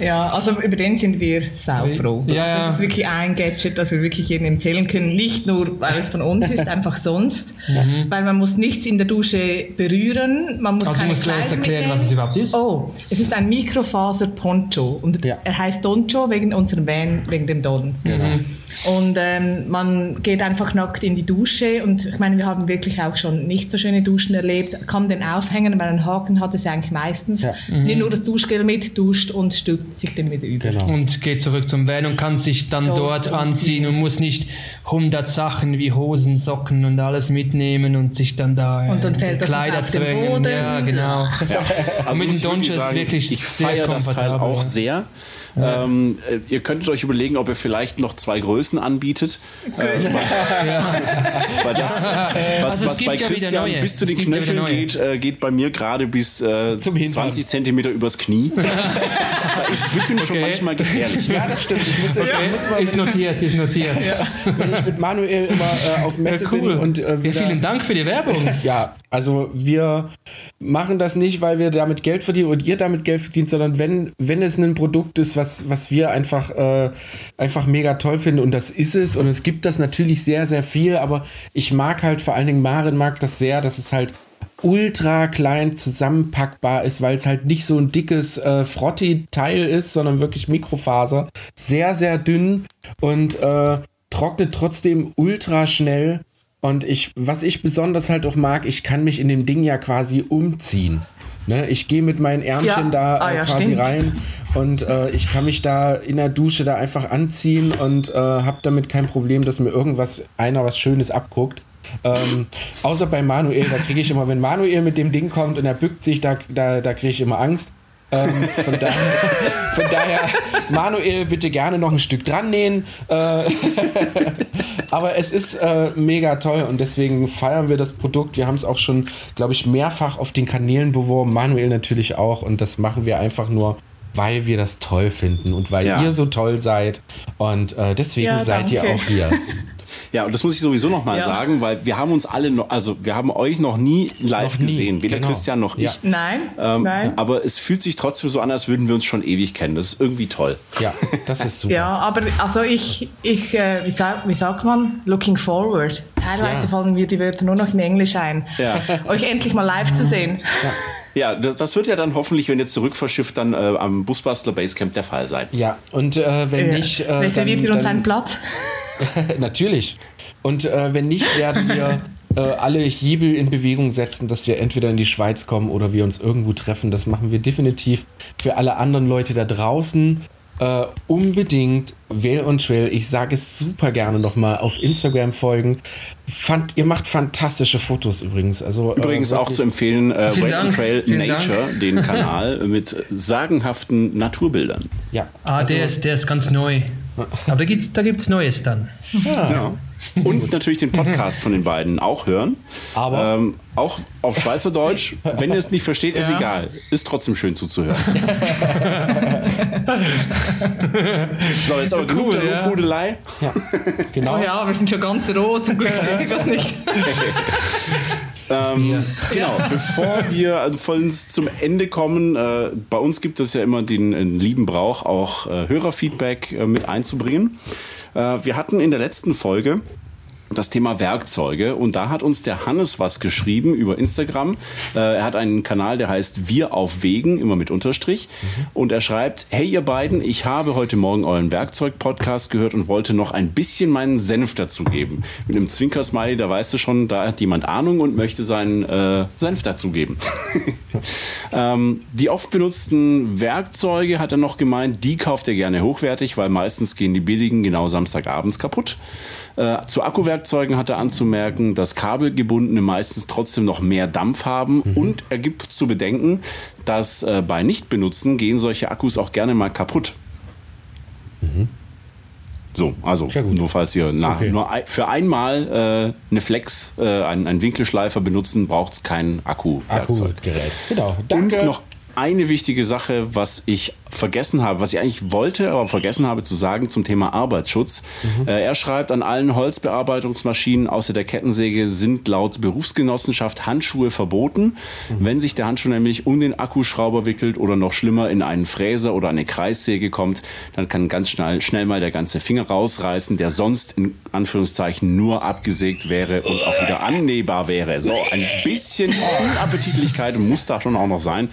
ja, also über den sind wir saufroh. Ja, ja. Das ist wirklich ein Gadget, das wir wirklich jedem empfehlen können. Nicht nur, weil es von uns ist, einfach sonst. Mhm. Weil man muss nichts in der Dusche berühren. Man muss also keine du musst zuerst erklären, was es überhaupt ist. Oh, es ist ein Mikrofaser-Poncho. Und ja. er heißt Doncho wegen unserem Van, wegen dem Don. Genau. Mhm. Und ähm, man geht einfach nackt in die Dusche und ich meine, wir haben wirklich auch schon nicht so schöne Duschen erlebt. Kann den aufhängen, weil einen Haken hat es eigentlich meistens. Ja. Mhm. Nimmt nur das Duschgel mit, duscht und stülpt sich den wieder über. Genau. Und geht zurück zum Van und kann sich dann dort, dort anziehen und muss nicht 100 Sachen wie Hosen, Socken und alles mitnehmen und sich dann da äh, und dann fällt Kleider das zwängen. Ja, genau. Ja. Also mit dem Donch ist wirklich Ich feiere das Teil auch sehr. Ja. Ähm, äh, ihr könntet euch überlegen, ob ihr vielleicht noch zwei Größen anbietet. Äh, weil das, was, also was bei Christian bis zu den Knöcheln geht, äh, geht bei mir gerade bis äh, 20 Zentimeter übers Knie. da ist Bücken okay. schon manchmal gefährlich. Ja, das stimmt. Ich muss, okay. ich muss ist notiert, ist notiert. Ja. Wenn ich mit Manuel immer äh, auf Messe ja, cool. bin und äh, ja, vielen Dank für die Werbung. Ja, also wir machen das nicht, weil wir damit Geld verdienen und ihr damit Geld verdient, sondern wenn, wenn es ein Produkt ist, was, was wir einfach, äh, einfach mega toll finden und das ist es und es gibt das natürlich sehr, sehr viel, aber ich mag halt vor allen Dingen, Maren mag das sehr, dass es halt ultra klein zusammenpackbar ist, weil es halt nicht so ein dickes äh, Frotti-Teil ist, sondern wirklich Mikrofaser. Sehr, sehr dünn und äh, trocknet trotzdem ultra schnell Und ich, was ich besonders halt auch mag, ich kann mich in dem Ding ja quasi umziehen. Ne, ich gehe mit meinen Ärmchen ja. da äh, ah, ja, quasi stimmt. rein und äh, ich kann mich da in der Dusche da einfach anziehen und äh, habe damit kein Problem, dass mir irgendwas einer was Schönes abguckt. Ähm, außer bei Manuel, da kriege ich immer, wenn Manuel mit dem Ding kommt und er bückt sich, da, da, da kriege ich immer Angst. Ähm, von, da, von, daher, Manuel, bitte gerne noch ein Stück dran nähen. Äh, aber es ist äh, mega toll und deswegen feiern wir das Produkt. Wir haben es auch schon, glaube ich, mehrfach auf den Kanälen beworben. Manuel natürlich auch und das machen wir einfach nur, weil wir das toll finden und weil ja. ihr so toll seid. Und äh, deswegen ja, seid ihr auch hier. Ja, und das muss ich sowieso noch mal ja. sagen, weil wir haben uns alle noch, also wir haben euch noch nie live noch nie. gesehen, weder genau. Christian noch ich. Nein, ähm, nein. Aber es fühlt sich trotzdem so an, als würden wir uns schon ewig kennen. Das ist irgendwie toll. Ja, das ist super. ja, aber also ich, ich äh, wie, sag, wie sagt man, looking forward. Teilweise ja. fallen mir die Wörter nur noch in Englisch ein. Ja. Euch endlich mal live zu sehen. Ja. Ja, das, das, wird ja dann hoffentlich, wenn ihr zurückverschifft, dann äh, am Busbastler Basecamp der Fall sein. Ja, und äh, wenn nicht. Äh, Reserviert ihr uns einen Platz? Natürlich. Und äh, wenn nicht, werden wir äh, alle Hebel in Bewegung setzen, dass wir entweder in die Schweiz kommen oder wir uns irgendwo treffen. Das machen wir definitiv für alle anderen Leute da draußen. Uh, unbedingt Well on Trail. Ich sage es super gerne nochmal auf Instagram folgen. Fand, ihr macht fantastische Fotos übrigens. Also, äh, übrigens äh, auch zu empfehlen, äh, Well on Trail Nature, Dank. den Kanal mit sagenhaften Naturbildern. Ja. Ah, also, der, ist, der ist ganz neu. Aber da gibt es da gibt's Neues dann. Ja. ja. Und natürlich den Podcast von den beiden auch hören. Aber ähm, auch auf Schweizerdeutsch. Wenn ihr es nicht versteht, ist ja. egal. Ist trotzdem schön zuzuhören. so, jetzt aber genug cool, der ja. Lobhudelei. Ja, genau. Oh ja, wir sind schon ganz roh, zum Glück sehe ich das nicht. Ähm, genau, bevor wir also vollends zum Ende kommen, äh, bei uns gibt es ja immer den, den lieben Brauch, auch äh, Hörerfeedback äh, mit einzubringen. Äh, wir hatten in der letzten Folge das Thema Werkzeuge. Und da hat uns der Hannes was geschrieben über Instagram. Äh, er hat einen Kanal, der heißt Wir auf Wegen, immer mit Unterstrich. Und er schreibt, hey ihr beiden, ich habe heute Morgen euren Werkzeug-Podcast gehört und wollte noch ein bisschen meinen Senf dazu geben. Mit einem Zwinkersmiley, da weißt du schon, da hat jemand Ahnung und möchte seinen äh, Senf dazu geben. ähm, die oft benutzten Werkzeuge, hat er noch gemeint, die kauft er gerne hochwertig, weil meistens gehen die billigen genau Samstagabends kaputt. Äh, zu Akkuwerkzeugen hat er anzumerken, dass kabelgebundene meistens trotzdem noch mehr Dampf haben mhm. und er gibt zu bedenken, dass äh, bei Nichtbenutzen gehen solche Akkus auch gerne mal kaputt. Mhm. So, also nur falls ihr nach, okay. nur für einmal äh, eine Flex, äh, einen, einen Winkelschleifer benutzen, braucht es kein Akku-Werkzeug. Akkugerät. Genau. Danke. Und noch eine wichtige Sache, was ich vergessen habe, was ich eigentlich wollte, aber vergessen habe zu sagen zum Thema Arbeitsschutz. Mhm. Äh, er schreibt, an allen Holzbearbeitungsmaschinen außer der Kettensäge sind laut Berufsgenossenschaft Handschuhe verboten. Mhm. Wenn sich der Handschuh nämlich um den Akkuschrauber wickelt oder noch schlimmer in einen Fräser oder eine Kreissäge kommt, dann kann ganz schnell, schnell mal der ganze Finger rausreißen, der sonst in Anführungszeichen nur abgesägt wäre und auch wieder annehmbar wäre. So, ein bisschen Unappetitlichkeit muss da schon auch noch sein.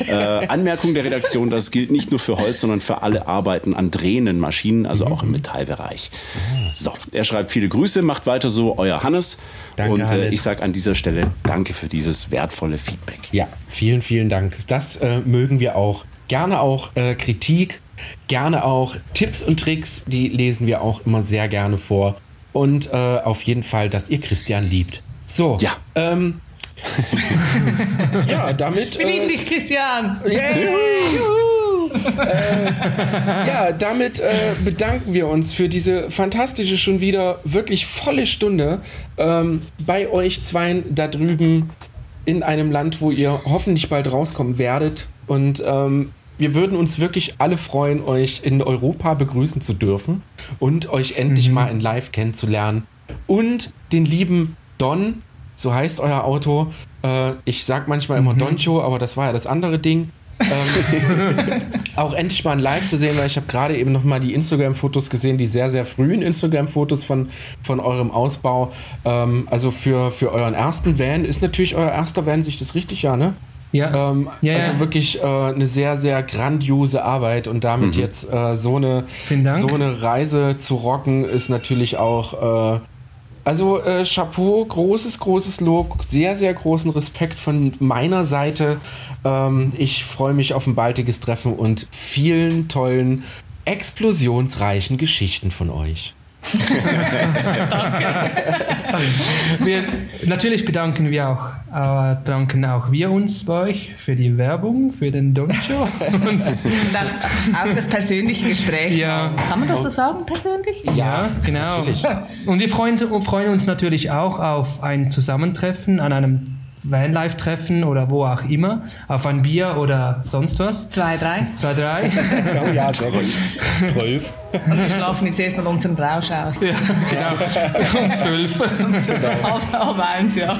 Äh, Anmerkung der Redaktion, das gilt nicht nur für Holz, sondern für alle Arbeiten an drehenden Maschinen, also auch im Metallbereich. So, er schreibt viele Grüße, macht weiter so, euer Hannes. Danke, und äh, ich sage an dieser Stelle danke für dieses wertvolle Feedback. Ja, vielen, vielen Dank. Das äh, mögen wir auch. Gerne auch äh, Kritik, gerne auch Tipps und Tricks, die lesen wir auch immer sehr gerne vor. Und äh, auf jeden Fall, dass ihr Christian liebt. So, ja. Ähm, ja, damit. Wir lieben äh, dich, Christian. Yay! äh, ja, damit äh, bedanken wir uns für diese fantastische, schon wieder wirklich volle Stunde ähm, bei euch zweien da drüben in einem Land, wo ihr hoffentlich bald rauskommen werdet. Und ähm, wir würden uns wirklich alle freuen, euch in Europa begrüßen zu dürfen und euch endlich mhm. mal in Live kennenzulernen. Und den lieben Don, so heißt euer Auto. Äh, ich sag manchmal immer mhm. Doncho, aber das war ja das andere Ding. ähm, auch endlich mal ein Live zu sehen, weil ich habe gerade eben noch mal die Instagram-Fotos gesehen, die sehr, sehr frühen Instagram-Fotos von, von eurem Ausbau. Ähm, also für, für euren ersten Van ist natürlich euer erster Van, sich das richtig, ja, ne? Ja. Ähm, ja also ja. wirklich äh, eine sehr, sehr grandiose Arbeit und damit mhm. jetzt äh, so, eine, so eine Reise zu rocken ist natürlich auch äh, Also äh, Chapeau, großes, großes Lob, sehr, sehr großen Respekt von meiner Seite. Ähm, ich freue mich auf ein baldiges Treffen und vielen tollen, explosionsreichen Geschichten von euch. Wir, natürlich bedanken wir auch, äh, danken auch wir uns bei euch für die Werbung, für den Doncho. Und auch das persönliche Gespräch. Ja. Kann man das so sagen, persönlich? Ja, ja genau. Natürlich. Und wir freuen, freuen uns natürlich auch auf ein Zusammentreffen an einem Vanlife-Treffen oder wo auch immer, auf ein Bier oder sonst was. Zwei, drei. Zwei, drei. oh ja, sehr gut. Zwölf. Also wir schlafen jetzt erst mal unseren Rausch aus. Ja, genau. Um zwölf. Um zwölf. Halb eins, ja.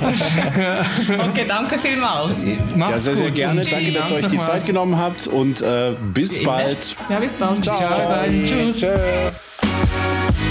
Okay, danke vielmals. Macht's ja, sehr, sehr gerne. Danke, dass ihr euch die Zeit genommen habt und äh, bis bald. Ja, bis bald. Ciao. Ciao. Tschüss. Tschüss.